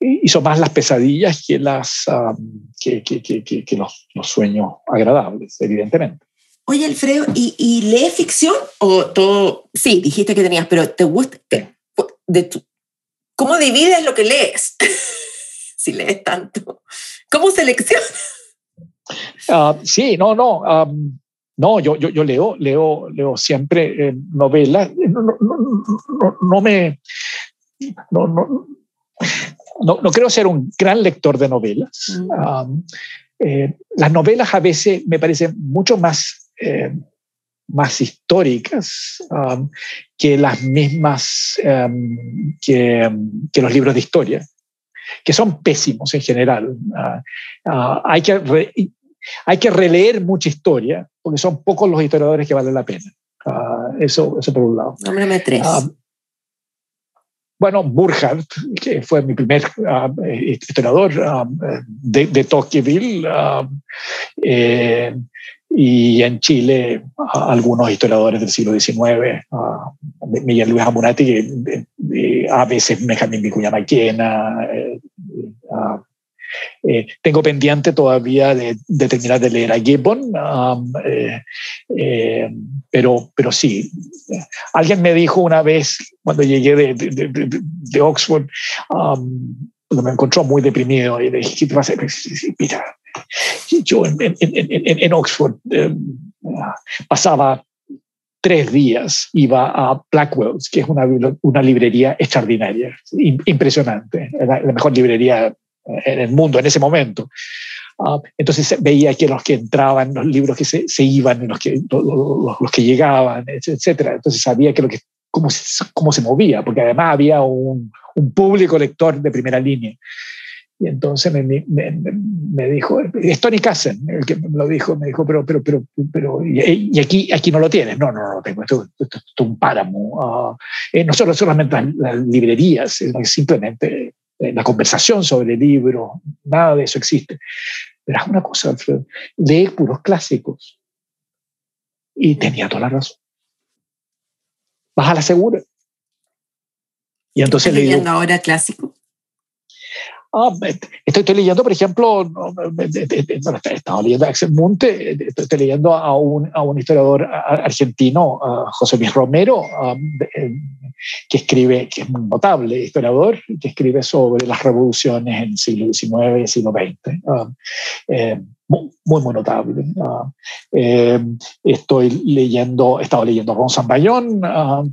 y son más las pesadillas que, las, um, que, que, que, que los, los, sueños agradables, evidentemente. Oye, Alfredo, ¿y, ¿y lees ficción o todo? Sí, dijiste que tenías, pero ¿te gusta? De tu, ¿Cómo divides lo que lees? si lees tanto. ¿Cómo seleccionas? Uh, sí, no, no. no, yo, yo, yo, leo, leo, leo siempre eh, novelas. No, no, no, no, me. No, no, no, no, creo ser un gran lector de novelas. Mm. Eh, las novelas a veces me parecen mucho más eh, más históricas um, que las mismas um, que, que, los libros de historia. que son pésimos en general. hay, que hay que releer mucha historia, porque son pocos los historiadores que valen la pena. eso, eso por un lado. Nómbrame tres. Bueno, Burkhardt, que fue mi primer historiador de, de Tocqueville, eh, y en Chile algunos historiadores del siglo XIX, Miguel Luis Amunati, a veces Benjamín Vicuña Maquena. Eh, eh, tengo pendiente todavía de, terminar de leer a Gibbon, um, eh, pero, pero sí. Alguien me dijo una vez, cuando llegué de, de, Oxford, um, me encontró muy deprimido y le dije, ¿qué te pasa? Mira, yo en, Oxford eh, pasaba tres días, iba a Blackwell's, que es una, una librería extraordinaria, impresionante, la, mejor librería en el mundo en ese momento. Ah, entonces veía que los que entraban, los libros que se, iban, los que, los, que llegaban, etcétera. Entonces sabía que lo que, cómo, cómo se movía, porque además había un, un público lector de primera línea. Y entonces me, me, me, dijo, es Tony Kassen el que me lo dijo, me dijo, pero, pero, pero, pero y, aquí, aquí no lo tienes. No, no, no lo tengo, esto, es un páramo. Uh, eh, no solo solamente las, librerías, es simplemente eh, la conversación sobre el libro, nada de eso existe. Pero es una cosa, Alfredo, lee puros clásicos. Y tenía toda la razón. Vas a la segura. Y entonces ¿Estás leyendo ahora clásico? Ah, estoy, estoy, leyendo, por ejemplo, he estado leyendo a Axel Munte, estoy, leyendo a un, a un historiador argentino, José Luis Romero, que escribe, que es muy notable historiador, que escribe sobre las revoluciones en el siglo XIX y siglo XX. Eh, muy, muy, notable. Eh, estoy leyendo, he estado leyendo a Ron Bayón,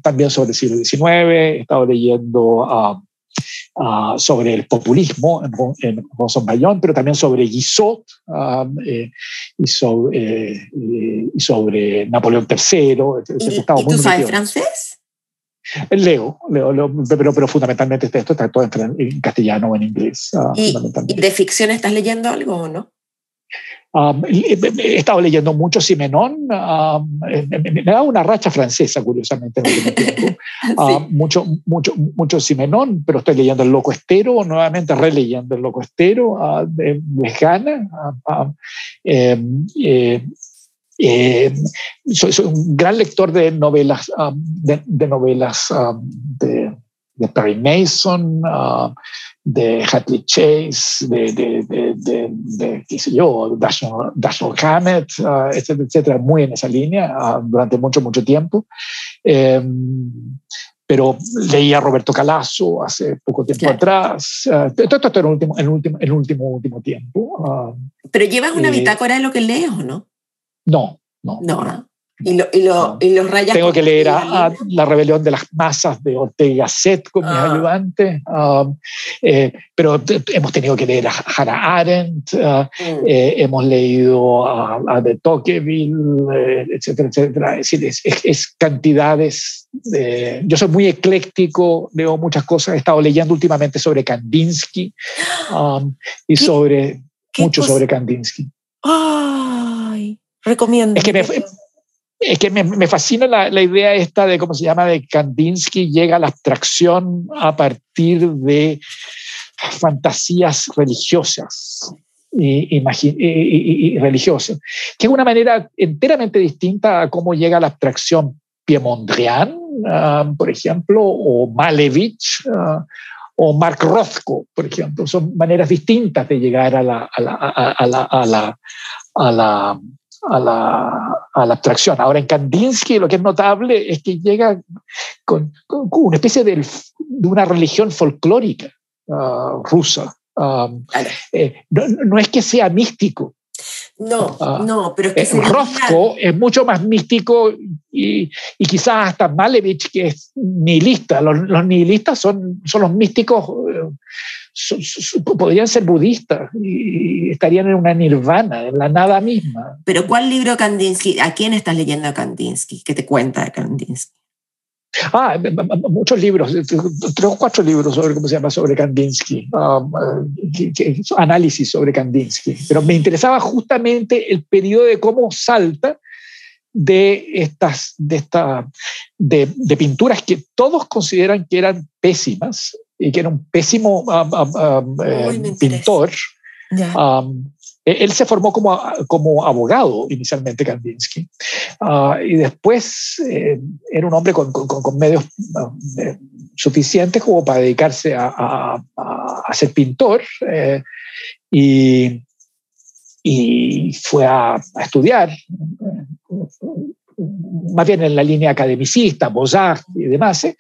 también sobre el siglo XIX, he estado leyendo a Ah, sobre el populismo en, en Bayón, pero también sobre Guizot ah, eh, y, sobre, eh, y, sobre, Napoleón III. ¿Y, tú sabes francés? Leo, leo, pero, pero fundamentalmente esto está todo en, castellano o en inglés. Ah, ¿Y, de ficción estás leyendo algo o no? He estado leyendo mucho Simenón, me, da una racha francesa, curiosamente, mucho, mucho, mucho Simenón, pero estoy leyendo El Loco Estero, nuevamente releyendo El Loco Estero de Lejana. Em, eh, eh, soy, soy, un gran lector de novelas, de, novelas de, de, Perry Mason, de Hadley Chase, de, de, de, de, qué sé yo, Dashiell Hammett, uh, etcétera, etcétera, muy en esa línea uh, durante mucho, mucho tiempo. Um, pero leí a Roberto Calasso hace poco tiempo atrás. Uh, todo esto en el último, en último, en último, último tiempo. ¿Pero llevas una bitácora de lo que lees o no? No, no. No, no. Y, lo, y, lo, y, los rayas. Tengo que leer a, La rebelión de las masas de Ortega Set con mis ah. ayudantes, um, eh, pero hemos tenido que leer a Hannah Arendt, uh, mm. eh, hemos leído a, de Tocqueville, eh, etcétera, etcétera. Es decir, es, cantidades. De, yo soy muy ecléctico, leo muchas cosas. He estado leyendo últimamente sobre Kandinsky um, y sobre mucho sobre Kandinsky. Ay, recomiendo. Es que me, es que me, fascina la, idea esta de cómo se llama de Kandinsky llega a la abstracción a partir de fantasías religiosas y, religiosas, que es una manera enteramente distinta a cómo llega la abstracción Piemondrian, ah, por ejemplo, o Malevich, ah, o Mark Rothko, por ejemplo. Son maneras distintas de llegar a la, a la, a la, a la, a la a la, a la, abstracción. Ahora, en Kandinsky lo que es notable es que llega con, una especie de, de, una religión folclórica ah, rusa. Ah, eh, no, no, es que sea místico. No, ah, no, pero es que... Eh, Rothko es mucho más místico y, y, quizás hasta Malevich, que es nihilista. Los, los nihilistas son, son los místicos eh, podrían ser budistas y estarían en una nirvana, en la nada misma. Pero ¿cuál libro Kandinsky? ¿A quién estás leyendo a Kandinsky? ¿Qué te cuenta de Kandinsky? Ah, muchos libros, tres o cuatro libros sobre cómo se llama sobre Kandinsky, um, análisis sobre Kandinsky. Pero me interesaba justamente el periodo de cómo salta de estas, de, esta, de, de, pinturas que todos consideran que eran pésimas y que era un pésimo um, um, eh, pintor. Él se formó como, como abogado inicialmente, Kandinsky, ah, y después eh, era un hombre con, con, medios eh, suficientes como para dedicarse a, a, a ser pintor. y, y fue a, estudiar, más bien en la línea academicista, Beaux-Arts y demás, ¿eh?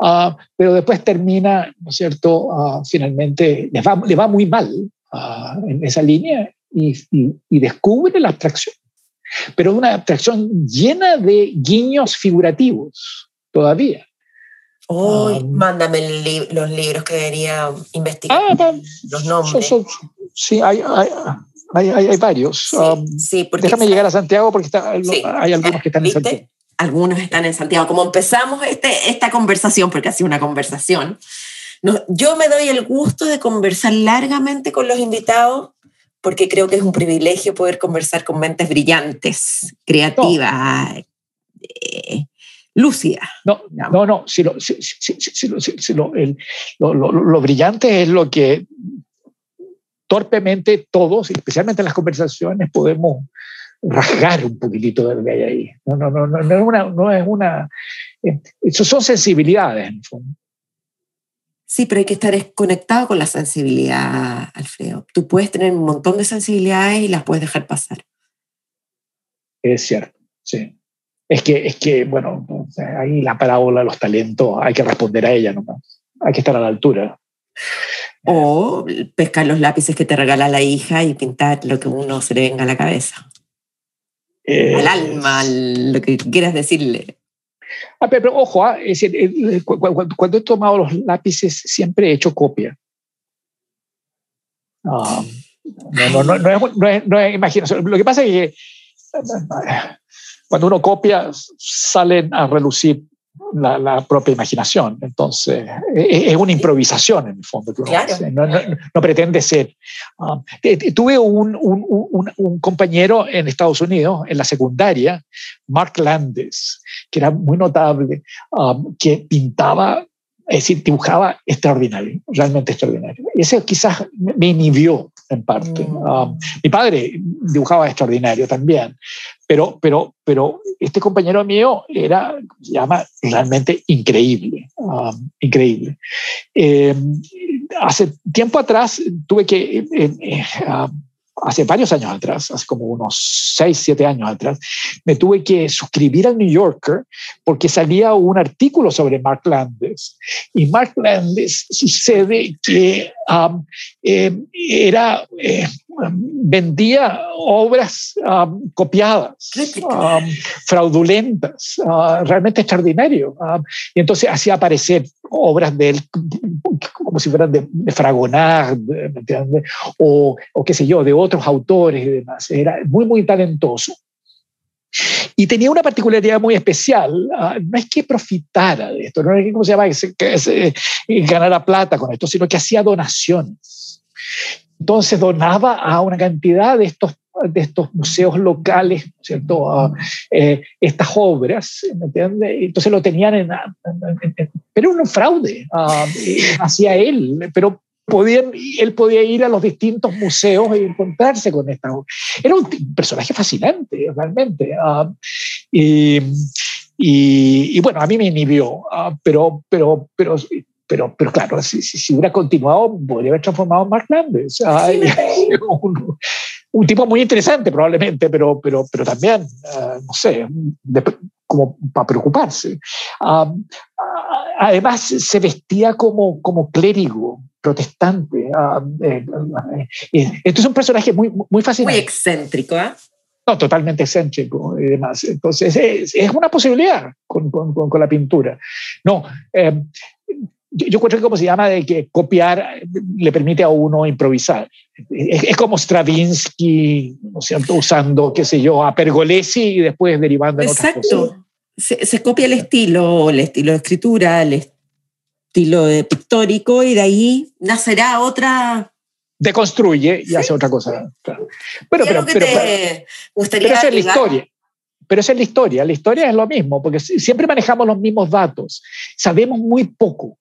ah, pero después termina, ¿no es cierto?, ah, finalmente le va, le va, muy mal ah, en esa línea y, y, descubre la abstracción, pero una abstracción llena de guiños figurativos todavía. Oh, mándame los libros que debería investigar. los nombres. sí, hay, hay, hay, hay, varios. Um, déjame llegar a Santiago porque está, hay algunos que están en Santiago. Algunos están en Santiago. Como empezamos este, esta conversación, porque ha sido una conversación, yo me doy el gusto de conversar largamente con los invitados porque creo que es un privilegio poder conversar con mentes brillantes, creativas, eh, lúcidas. No, no, no, si lo, si, si, lo, lo, brillante es lo que torpemente todos, especialmente en las conversaciones, podemos rasgar un poquitito de lo que hay ahí. No, no, no, no, es una, no es una eh, son sensibilidades en el fondo. Sí, pero hay que estar conectado con la sensibilidad, Alfredo. Tú puedes tener un montón de sensibilidades y las puedes dejar pasar. Es cierto, sí. Es que, es que bueno, ahí la parábola los talentos, hay que responder a ella nomás. Hay que estar a la altura. O pescar los lápices que te regala la hija y pintar lo que uno se le venga a la cabeza. al alma, lo que quieras decirle. Ah, pero, ojo, ah, eh, cuando, he tomado los lápices siempre he hecho copia. No, es, no, es, no es imaginación. Lo que pasa es que cuando uno copia salen a relucir la, propia imaginación. Entonces, e, e, es, una improvisación en el fondo No, pretende ser. Um, tuve un, un, un, compañero en Estados Unidos, en la secundaria, Mark Landes, que era muy notable, um, que pintaba, es decir, dibujaba extraordinario, realmente extraordinario. Y ese quizás me inhibió en parte. Mm. Um, mi padre dibujaba extraordinario también, pero, pero, pero este compañero mío era, se llama, realmente increíble, um, increíble. Eh, hace tiempo atrás tuve que... Eh, eh, um, hace varios años atrás, hace como unos 6, 7 años atrás, me tuve que suscribir al New Yorker porque salía un artículo sobre Mark Landes. Y Mark Landes sucede que um, eh, era, eh, vendía obras um, copiadas, um, fraudulentas, uh, realmente extraordinario. y entonces hacía aparecer obras de él como si fueran de, de Fragonard, O, o qué sé yo, de otros autores y demás. Era muy, muy talentoso. Y tenía una particularidad muy especial, ah, no es que profitara de esto, no es que, ¿cómo se llama?, que, se, eh, ganara plata con esto, sino que hacía donaciones. Entonces donaba a una cantidad de estos de estos museos locales, ¿cierto? Ah, eh, estas obras, ¿me entiendes? Entonces lo tenían en, pero era un fraude ah, hacia él, pero podían, él podía ir a los distintos museos e encontrarse con esta Era un personaje fascinante, realmente. Ah, y, y, bueno, a mí me inhibió, pero, pero, pero, pero, pero claro, si, si, hubiera continuado, podría haber transformado en Mark Landers un tipo muy interesante probablemente, pero, pero, pero también, eh, no sé, como para preocuparse. además, se vestía como, como clérigo protestante. Eh, eh, entonces, es un personaje muy, muy fascinante. Muy excéntrico, ¿eh? No, totalmente excéntrico y demás. Entonces, es, es una posibilidad con, con, con, la pintura. No, yo, creo que como se llama de que copiar le permite a uno improvisar. Es, como Stravinsky, ¿no cierto? Usando, qué sé yo, a Pergolesi y después derivando en Exacto. otras cosas. se, copia el estilo, el estilo de escritura, el estilo de pictórico, y de ahí nacerá otra. Deconstruye y hace otra cosa. Pero, pero, pero, pero, esa es la historia. Pero esa es la historia. La historia es lo mismo, porque siempre manejamos los mismos datos. Sabemos muy poco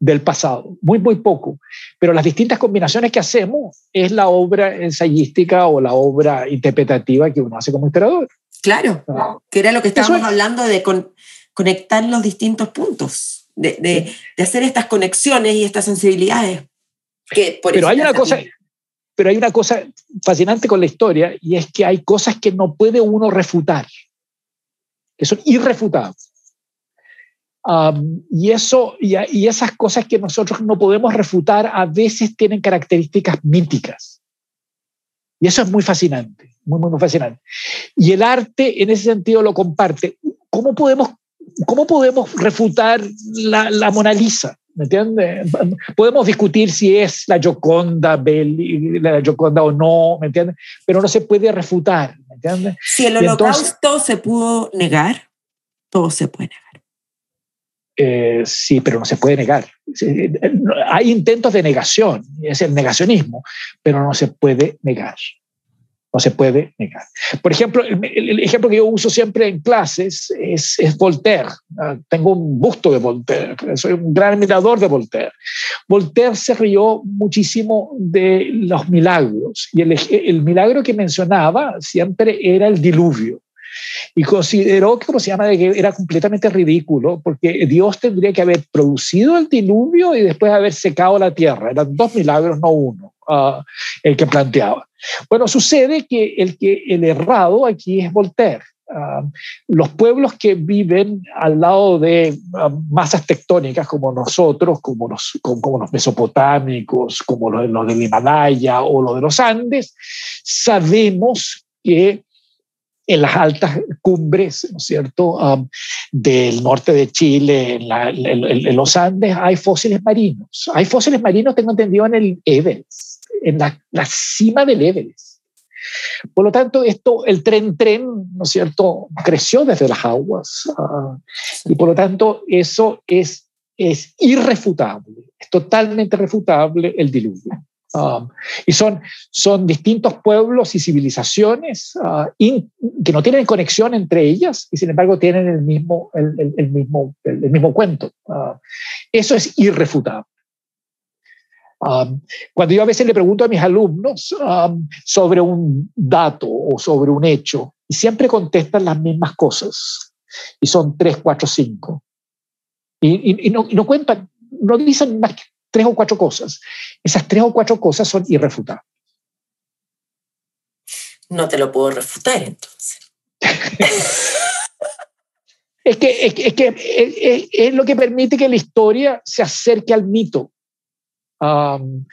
del pasado, muy, muy poco. Pero las distintas combinaciones que hacemos es la obra ensayística o la obra interpretativa que uno hace como historiador. Claro, ah. que era lo que estábamos hablando de conectar los distintos puntos, de, hacer estas conexiones y estas sensibilidades. Que pero hay una cosa, pero hay una cosa fascinante con la historia y es que hay cosas que no puede uno refutar, que son irrefutables. Y, eso, y, y, esas cosas que nosotros no podemos refutar a veces tienen características míticas. Y eso es muy fascinante muy, muy, fascinante. Y el arte en ese sentido lo comparte. ¿Cómo podemos, cómo podemos refutar la, la Mona Lisa? ¿Me entiendes? Podemos discutir si es la Gioconda, la Gioconda o no, ¿me entiendes? Pero no se puede refutar, ¿me entiendes? Si el holocausto se pudo negar, todo se puede negar. Eh, sí, pero no se puede negar. Hay intentos de negación, es el negacionismo, pero no se puede negar. No se puede negar. Por ejemplo, el, ejemplo que yo uso siempre en clases es, Voltaire. Ah, tengo un busto de Voltaire. Soy un gran admirador de Voltaire. Voltaire se rió muchísimo de los milagros y el milagro que mencionaba siempre era el diluvio y consideró que, se llama, que era completamente ridículo porque Dios tendría que haber producido el diluvio y después haber secado la tierra. Eran dos milagros, no uno, uh, el que planteaba. Bueno, sucede que el, que el errado aquí es Voltaire. Uh, los pueblos que viven al lado de uh, masas tectónicas como nosotros, como los, como, los mesopotámicos, como los, los del Himalaya o los de los Andes, sabemos que en las altas cumbres, ¿no es cierto?, um, del norte de Chile, en, los Andes, hay fósiles marinos. Hay fósiles marinos, tengo entendido, en el Everest, en la, cima del Everest. Por lo tanto, esto, el tren-tren, ¿no es cierto?, creció desde las aguas. Uh, y por lo tanto, eso es, es irrefutable, es totalmente refutable el diluvio. Um, y son, son distintos pueblos y civilizaciones uh, que no tienen conexión entre ellas y sin embargo tienen el mismo, el, el, mismo, el, mismo cuento. Uh, eso es irrefutable. Um, cuando yo a veces le pregunto a mis alumnos um, sobre un dato o sobre un hecho, y siempre contestan las mismas cosas, y son tres, cuatro, cinco. Y, y, no, y no cuentan, no dicen más que tres o cuatro cosas. Esas tres o cuatro cosas son irrefutables. No te lo puedo refutar entonces. es que, es, que es, lo que permite que la historia se acerque al mito um,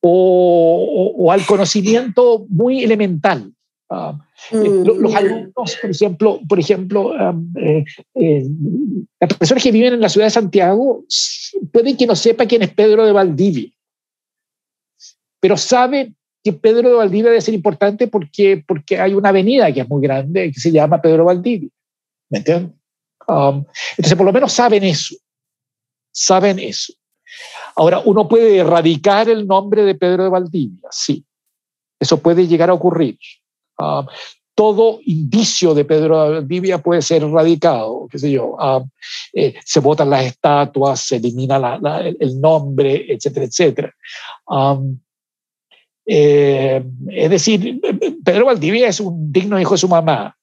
o, al conocimiento muy elemental. Um, eh, los alumnos, por ejemplo, por ejemplo um, eh, eh, las personas que viven en la ciudad de Santiago pueden que no sepa quién es Pedro de Valdivia, pero sabe que Pedro de Valdivia debe ser importante porque, porque hay una avenida que es muy grande que se llama Pedro Valdivia. ¿Me entiendes? Um, entonces, por lo menos saben eso. Saben eso. Ahora, uno puede erradicar el nombre de Pedro de Valdivia, sí. Eso puede llegar a ocurrir. Um, todo indicio de Pedro Valdivia puede ser erradicado, qué sé yo, ah, eh, se botan las estatuas, se elimina el nombre, etcétera, etcétera. Eh, es decir, Pedro Valdivia es un digno hijo de su mamá,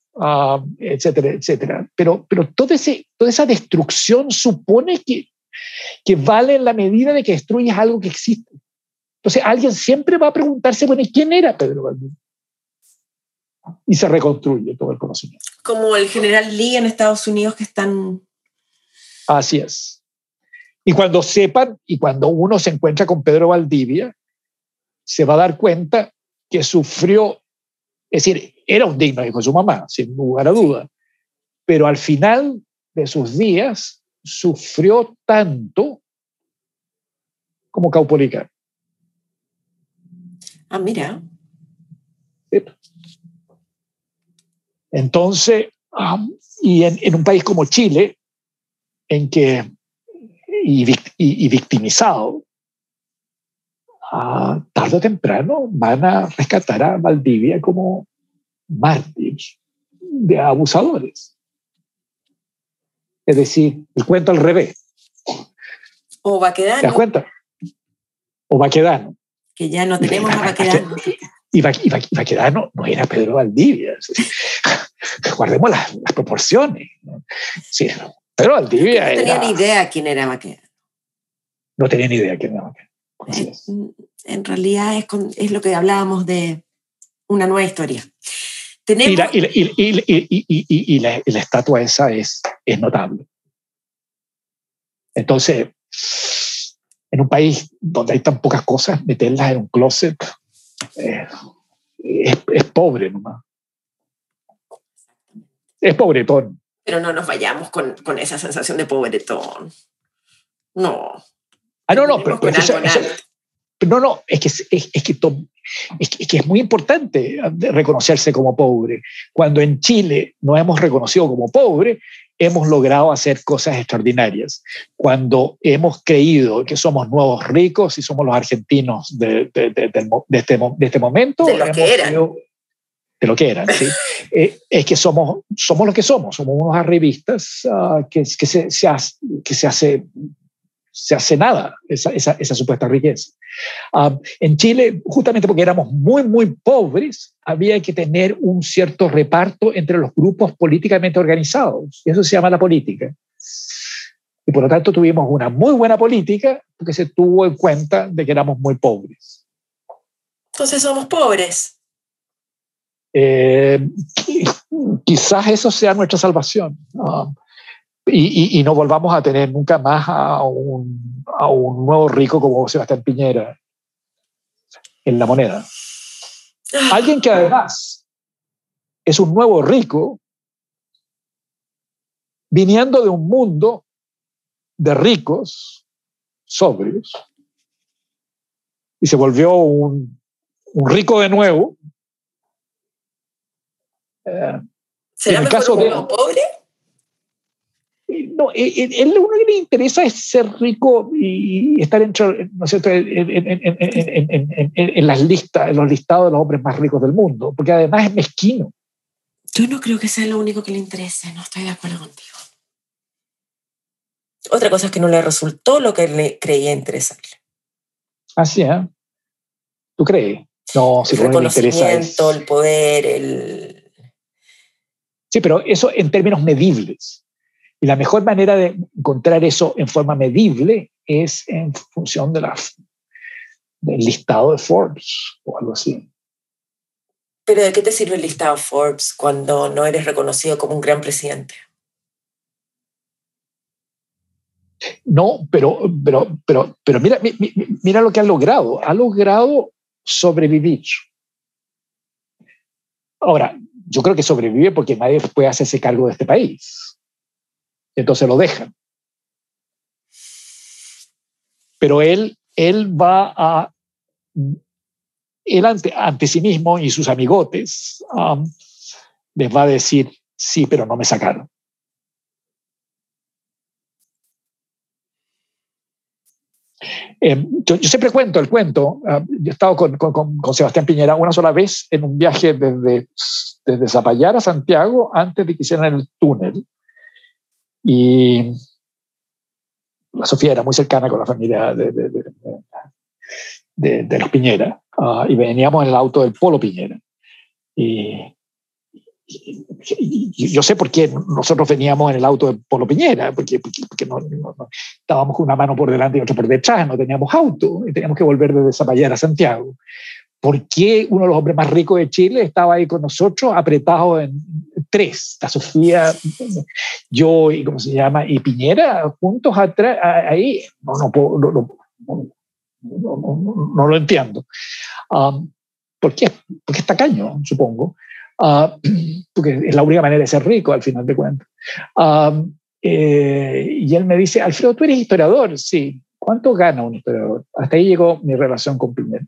etcétera, etcétera. Pero, pero todo ese, toda esa destrucción supone que, que vale en la medida de que destruyes algo que existe. Entonces alguien siempre va a preguntarse, bueno, ¿quién era Pedro Valdivia? Y se reconstruye todo el conocimiento. Como el general Lee en Estados Unidos que están... Así es. Y cuando sepan, y cuando uno se encuentra con Pedro Valdivia, se va a dar cuenta que sufrió, es decir, era un digno hijo de su mamá, sin lugar a duda, pero al final de sus días sufrió tanto como Caupolicán. Ah, mira. Entonces, Um, y en, un país como Chile, en que, y, victimizado, uh, tarde o temprano van a rescatar a Valdivia como mártir de abusadores. Es decir, el cuento al revés. O Baquedano. ¿Te das cuenta? O Baquedano. Que ya no tenemos a Baquedano. Y, Baquedano no era Pedro Valdivia. Guardemos las, proporciones. Sí, Pedro Valdivia no tenía ni idea quién era Baquedano. No tenía ni idea quién era Baquedano. En realidad es, es lo que hablábamos de una nueva historia. Y, la, y, la, estatua esa es, es notable. Entonces, en un país donde hay tan pocas cosas, meterlas en un closet eh, es, pobre nomás. Es pobretón. Pero no nos vayamos con, con esa sensación de pobretón. No. Ah, no, no, pero, no, no, es que, es, es que es que, es muy importante reconocerse como pobre. Cuando en Chile nos hemos reconocido como pobre, hemos logrado hacer cosas extraordinarias. Cuando hemos creído que somos nuevos ricos y somos los argentinos de, de, de, este, este, momento, de lo que eran. de lo que eran, ¿sí? Eh, es que somos, somos lo que somos, somos unos arribistas uh, que, que, se, se hace, que se hace se hace nada esa, esa, esa supuesta riqueza. Ah, en Chile, justamente porque éramos muy, muy pobres, había que tener un cierto reparto entre los grupos políticamente organizados. Y eso se llama la política. Y por lo tanto tuvimos una muy buena política porque se tuvo en cuenta de que éramos muy pobres. Entonces somos pobres. Eh, quizás eso sea nuestra salvación. Ah, y, no volvamos a tener nunca más a un, a un nuevo rico como Sebastián Piñera en la moneda. Alguien que además es un nuevo rico viniendo de un mundo de ricos, sobrios, y se volvió un, un rico de nuevo. Eh, ¿Será en el caso de, pobre? No, él, lo único que le interesa es ser rico y estar en, en, las listas, en los listados de los hombres más ricos del mundo, porque además es mezquino. Yo no creo que sea lo único que le interese, no estoy de acuerdo contigo. Otra cosa es que no le resultó lo que le creía interesarle. Así, ¿eh? ¿Tú crees? No, si el reconocimiento, el poder, el... Sí, pero eso en términos medibles. Y la mejor manera de encontrar eso en forma medible es en función de la, del listado de Forbes o algo así. Pero ¿de qué te sirve el listado Forbes cuando no eres reconocido como un gran presidente? No, pero, pero, pero, pero mira, mira lo que ha logrado. Ha logrado sobrevivir. Ahora, yo creo que sobrevive porque nadie puede hacerse cargo de este país entonces lo dejan. Pero él, él va a, él ante, ante sí mismo y sus amigotes um, les va a decir, sí, pero no me sacaron. Eh, yo, siempre cuento el cuento. Uh, yo he estado con, con, con, Sebastián Piñera una sola vez en un viaje desde, desde Zapallar a Santiago antes de que hicieran el túnel. Y la Sofía era muy cercana con la familia de, de, los Piñera ah, y veníamos en el auto del Polo Piñera. Y, yo sé por qué nosotros veníamos en el auto del Polo Piñera, porque, porque, no, estábamos con una mano por delante y otra por detrás, no teníamos auto y teníamos que volver desde Zapallar a Santiago. ¿Por qué uno de los hombres más ricos de Chile estaba ahí con nosotros, apretado en tres? La Sofía, yo y, ¿cómo se llama? Y Piñera, juntos atrás, ahí. No, no, no, no, lo entiendo. Um, ¿Por qué? Porque está caño, supongo. Uh, porque es la única manera de ser rico, al final de cuentas. Um, eh, y él me dice, Alfredo, tú eres historiador, sí. ¿Cuánto gana un historiador? Hasta ahí llegó mi relación con Piñera.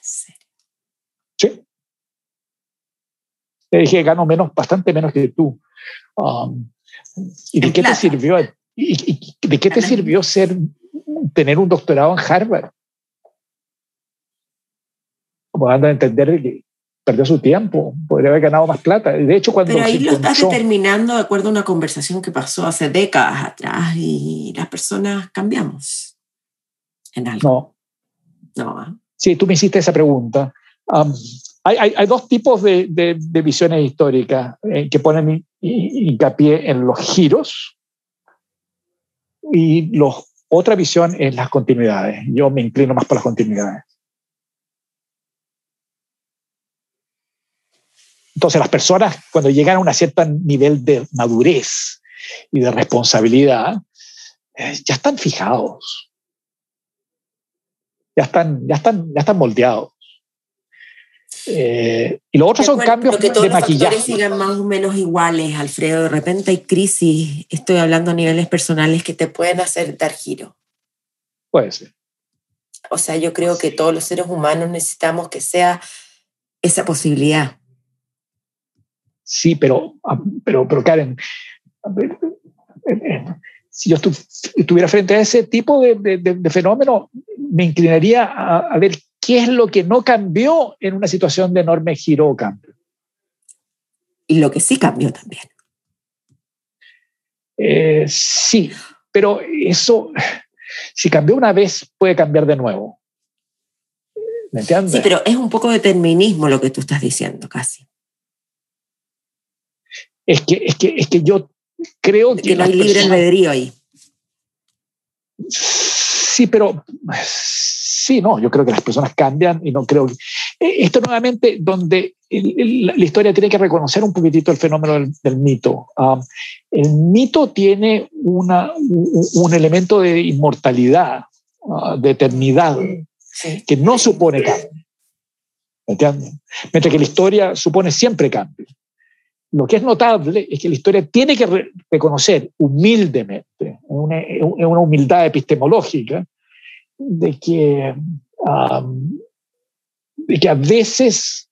Sí. Le dije, gano menos, bastante menos que tú. Um, ¿Y de qué te sirvió? ¿Y, de qué te sirvió ser, tener un doctorado en Harvard? Como anda a entender que perdió su tiempo, podría haber ganado más plata. De hecho, cuando Pero ahí lo estás determinando de acuerdo a una conversación que pasó hace décadas atrás y las personas cambiamos en algo. No. No. ¿ah? Sí, tú me hiciste esa pregunta. Um, hay, dos tipos de, visiones históricas eh, que ponen hincapié en los giros y los, otra visión es las continuidades. Yo me inclino más por las continuidades. Entonces las personas cuando llegan a un cierto nivel de madurez y de responsabilidad, eh, ya están fijados, ya están, ya están, ya están moldeados. Eh, y los otros son cambios que todos de los maquillaje. sigan más o menos iguales, Alfredo. De repente hay crisis, estoy hablando a niveles personales, que te pueden hacer dar giro. Puede ser. O sea, yo creo que todos los seres humanos necesitamos que sea esa posibilidad. Sí, pero, ah, pero, pero Karen, si yo estuviera frente a ese tipo de, de, fenómeno, me inclinaría a, a ver qué es lo que no cambió en una situación de enorme giro o cambio. Y lo que sí cambió también. Eh, sí, pero eso, si cambió una vez, puede cambiar de nuevo. ¿Me entiendes? Sí, pero es un poco determinismo lo que tú estás diciendo, casi. Es que, es que, es que yo creo que... Que no hay libre albedrío ahí. Sí, pero sí, no, yo creo que las personas cambian y no creo que... Eh, esto nuevamente donde la historia tiene que reconocer un poquitito el fenómeno del, mito. Um, el mito tiene una, un, elemento de inmortalidad, uh, de eternidad, que no supone cambio. ¿Entiendes? Mientras que la historia supone siempre cambio. Lo que es notable es que la historia tiene que reconocer humildemente, en una, una humildad epistemológica, de que, de que a veces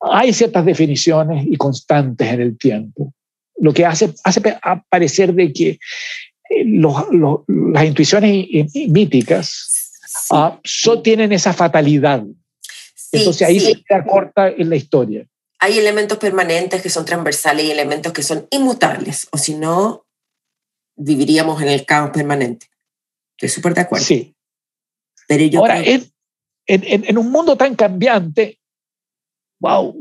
hay ciertas definiciones y constantes en el tiempo, lo que hace, hace parecer de que eh, las intuiciones míticas ah, tienen esa fatalidad. Entonces ahí se queda corta en la historia. Hay elementos permanentes que son transversales y elementos que son inmutables, o si no, viviríamos en el caos permanente. Estoy súper de acuerdo. Sí. Pero yo Ahora, en, en, en, un mundo tan cambiante, wow,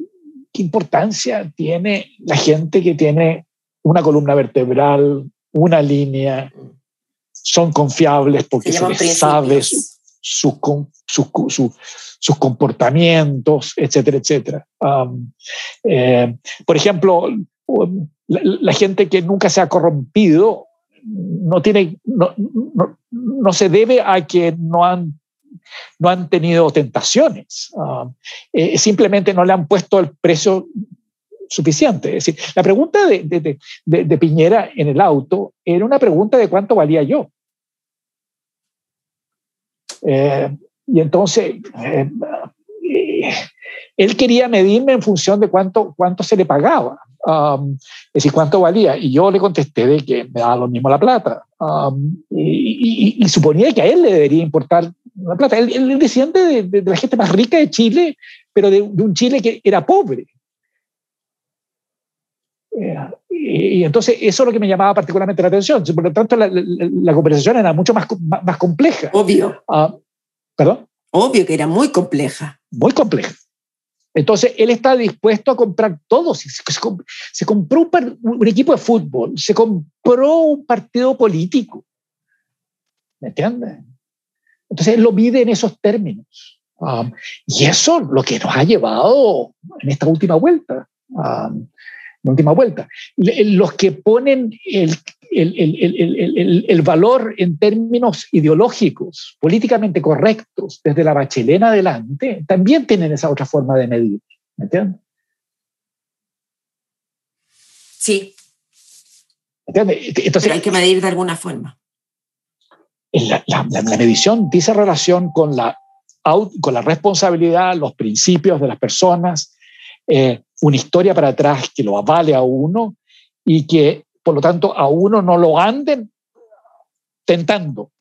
qué importancia tiene la gente que tiene una columna vertebral, una línea, son confiables porque se, les sabe sus su, su, sus comportamientos, etcétera, etcétera. Eh, por ejemplo, la, la, gente que nunca se ha corrompido no, tiene, no, no, se debe a que no han, no han tenido tentaciones, ah, eh, simplemente no le han puesto el precio suficiente. Es decir, la pregunta de, de, de, Piñera en el auto era una pregunta de cuánto valía yo. Eh, y entonces, eh, él quería medirme en función de cuánto, cuánto se le pagaba, um, es decir, cuánto valía. Y yo le contesté de que me daba lo mismo la plata. Um, y, suponía que a él le debería importar la plata. Él, él desciende de, la gente más rica de Chile, pero de, un Chile que era pobre. Eh, y, entonces eso es lo que me llamaba particularmente la atención. Por lo tanto, la, la, conversación era mucho más, más, compleja. Obvio. Uh, ¿Perdón? Obvio que era muy compleja. Muy compleja. Entonces, él está dispuesto a comprar todo. Se, compró un, equipo de fútbol, se compró un partido político. ¿Me entiendes? Entonces, él lo mide en esos términos. Um, y eso es lo que nos ha llevado en esta última vuelta. Um, última vuelta. Los que ponen el, el, valor en términos ideológicos, políticamente correctos, desde la bachelena adelante, también tienen esa otra forma de medir. ¿Me entiendes? Sí. Entonces, hay que medir de alguna forma. La, la, medición dice relación con la, con la responsabilidad, los principios de las personas, eh, una historia para atrás que lo avale a uno y que, por lo tanto, a uno no lo anden tentando.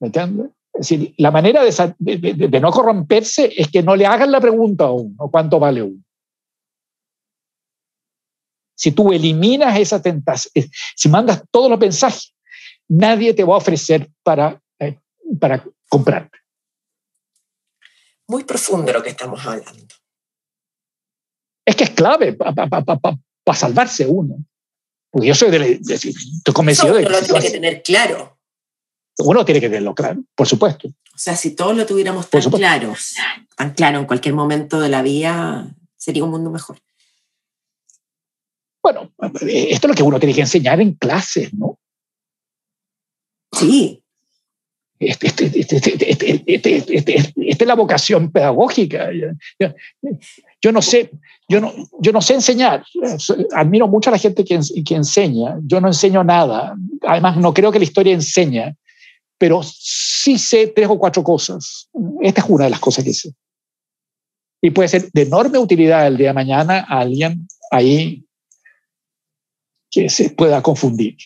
¿Me? Es decir, la manera de, no corromperse es que no le hagan la pregunta a uno, ¿cuánto vale uno? Si tú eliminas esa tentación, si mandas todos los mensajes, nadie te va a ofrecer para, eh, para comprarte. Muy profundo lo que estamos hablando. Es que es clave para salvarse uno. Porque yo soy de, estoy convencido de que... lo tiene que tener claro. Uno tiene que tenerlo claro, por supuesto. O sea, si todos lo tuviéramos tan claro, tan claro en cualquier momento de la vida, sería un mundo mejor. Bueno, esto es lo que uno tiene que enseñar en clases, ¿no? Sí. Esta es la vocación pedagógica. Yo no sé, yo no, yo no sé enseñar. Admiro mucho a la gente que, que enseña. Yo no enseño nada. Además, no creo que la historia enseña, pero sí sé tres o cuatro cosas. Esta es una de las cosas que sé. Y puede ser de enorme utilidad el día de mañana a alguien ahí que se pueda confundir.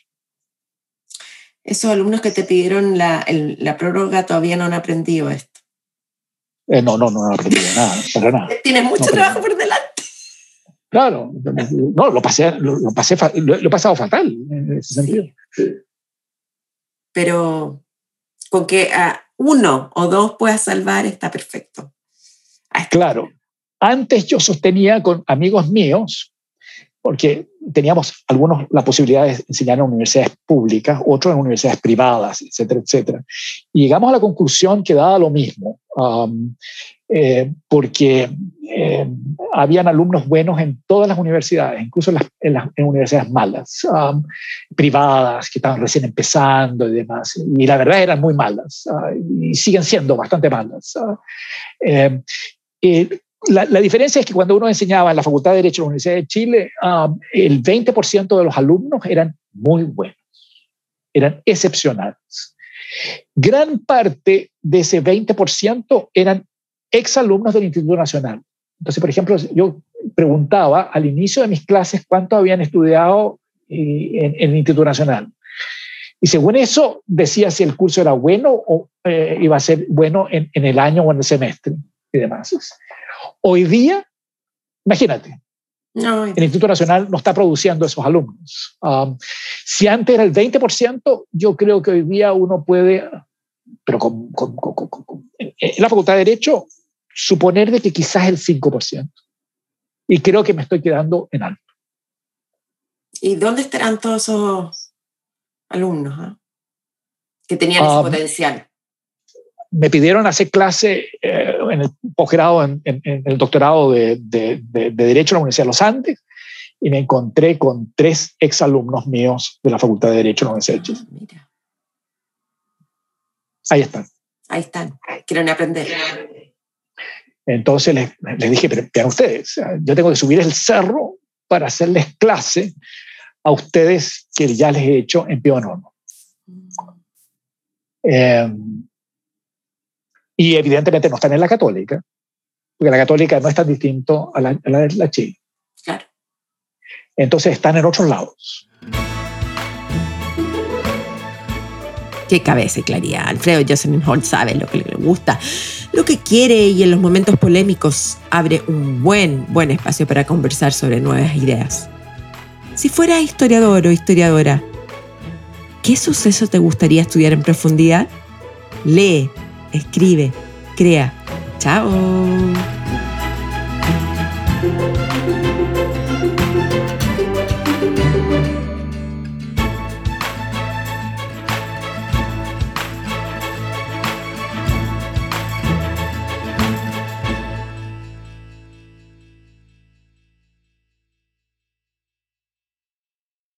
Esos alumnos que te pidieron la, la prórroga todavía no han aprendido esto. Eh, no, no, no han aprendido nada, para nada. Tienes mucho trabajo por delante. Claro, no, lo pasé, lo, pasé, lo, he pasado fatal en ese sentido. Pero con que a uno o dos puedas salvar está perfecto. Claro. Antes yo sostenía con amigos míos porque teníamos algunos la posibilidad de enseñar en universidades públicas, otros en universidades privadas, etcétera, etcétera. Y llegamos a la conclusión que daba lo mismo, um, eh, porque eh, habían alumnos buenos en todas las universidades, incluso en las, universidades malas, um, privadas, que estaban recién empezando y demás. Y la verdad eran muy malas, uh, y siguen siendo bastante malas. Uh, eh, la, diferencia es que cuando uno enseñaba en la Facultad de Derecho de la Universidad de Chile, um, el 20% de los alumnos eran muy buenos, eran excepcionales. Gran parte de ese 20% eran exalumnos del Instituto Nacional. Entonces, por ejemplo, yo preguntaba al inicio de mis clases cuánto habían estudiado eh, en, el Instituto Nacional. Y según eso, decía si el curso era bueno o eh, iba a ser bueno en, en, el año o en el semestre y demás. Hoy día, imagínate, el Instituto Nacional no está produciendo esos alumnos. Um, si antes era el 20%, yo creo que hoy día uno puede, pero con, en la Facultad de Derecho, suponer de que quizás el 5%. Y creo que me estoy quedando en alto. ¿Y dónde estarán todos esos alumnos ah? que tenían ese um, potencial? Me pidieron hacer clase eh, en el posgrado, en, el doctorado de, Derecho en la Universidad de los Andes, y me encontré con tres exalumnos míos de la Facultad de Derecho en la Universidad de Chile. Ahí están. Ahí están. Quieren aprender. Entonces les, dije, pero vean ustedes, yo tengo que subir el cerro para hacerles clase a ustedes que ya les he hecho en Pío Nono. Eh, y evidentemente no están en la católica, porque la católica no es tan distinto a la, de la Chile. Claro. Entonces están en otros lados. Qué cabeza y claridad. Alfredo Jocelyn Holt sabe lo que le gusta, lo que quiere y en los momentos polémicos abre un buen, buen espacio para conversar sobre nuevas ideas. Si fuera historiador o historiadora, ¿qué suceso te gustaría estudiar en profundidad? Lee, escribe, crea. Chao.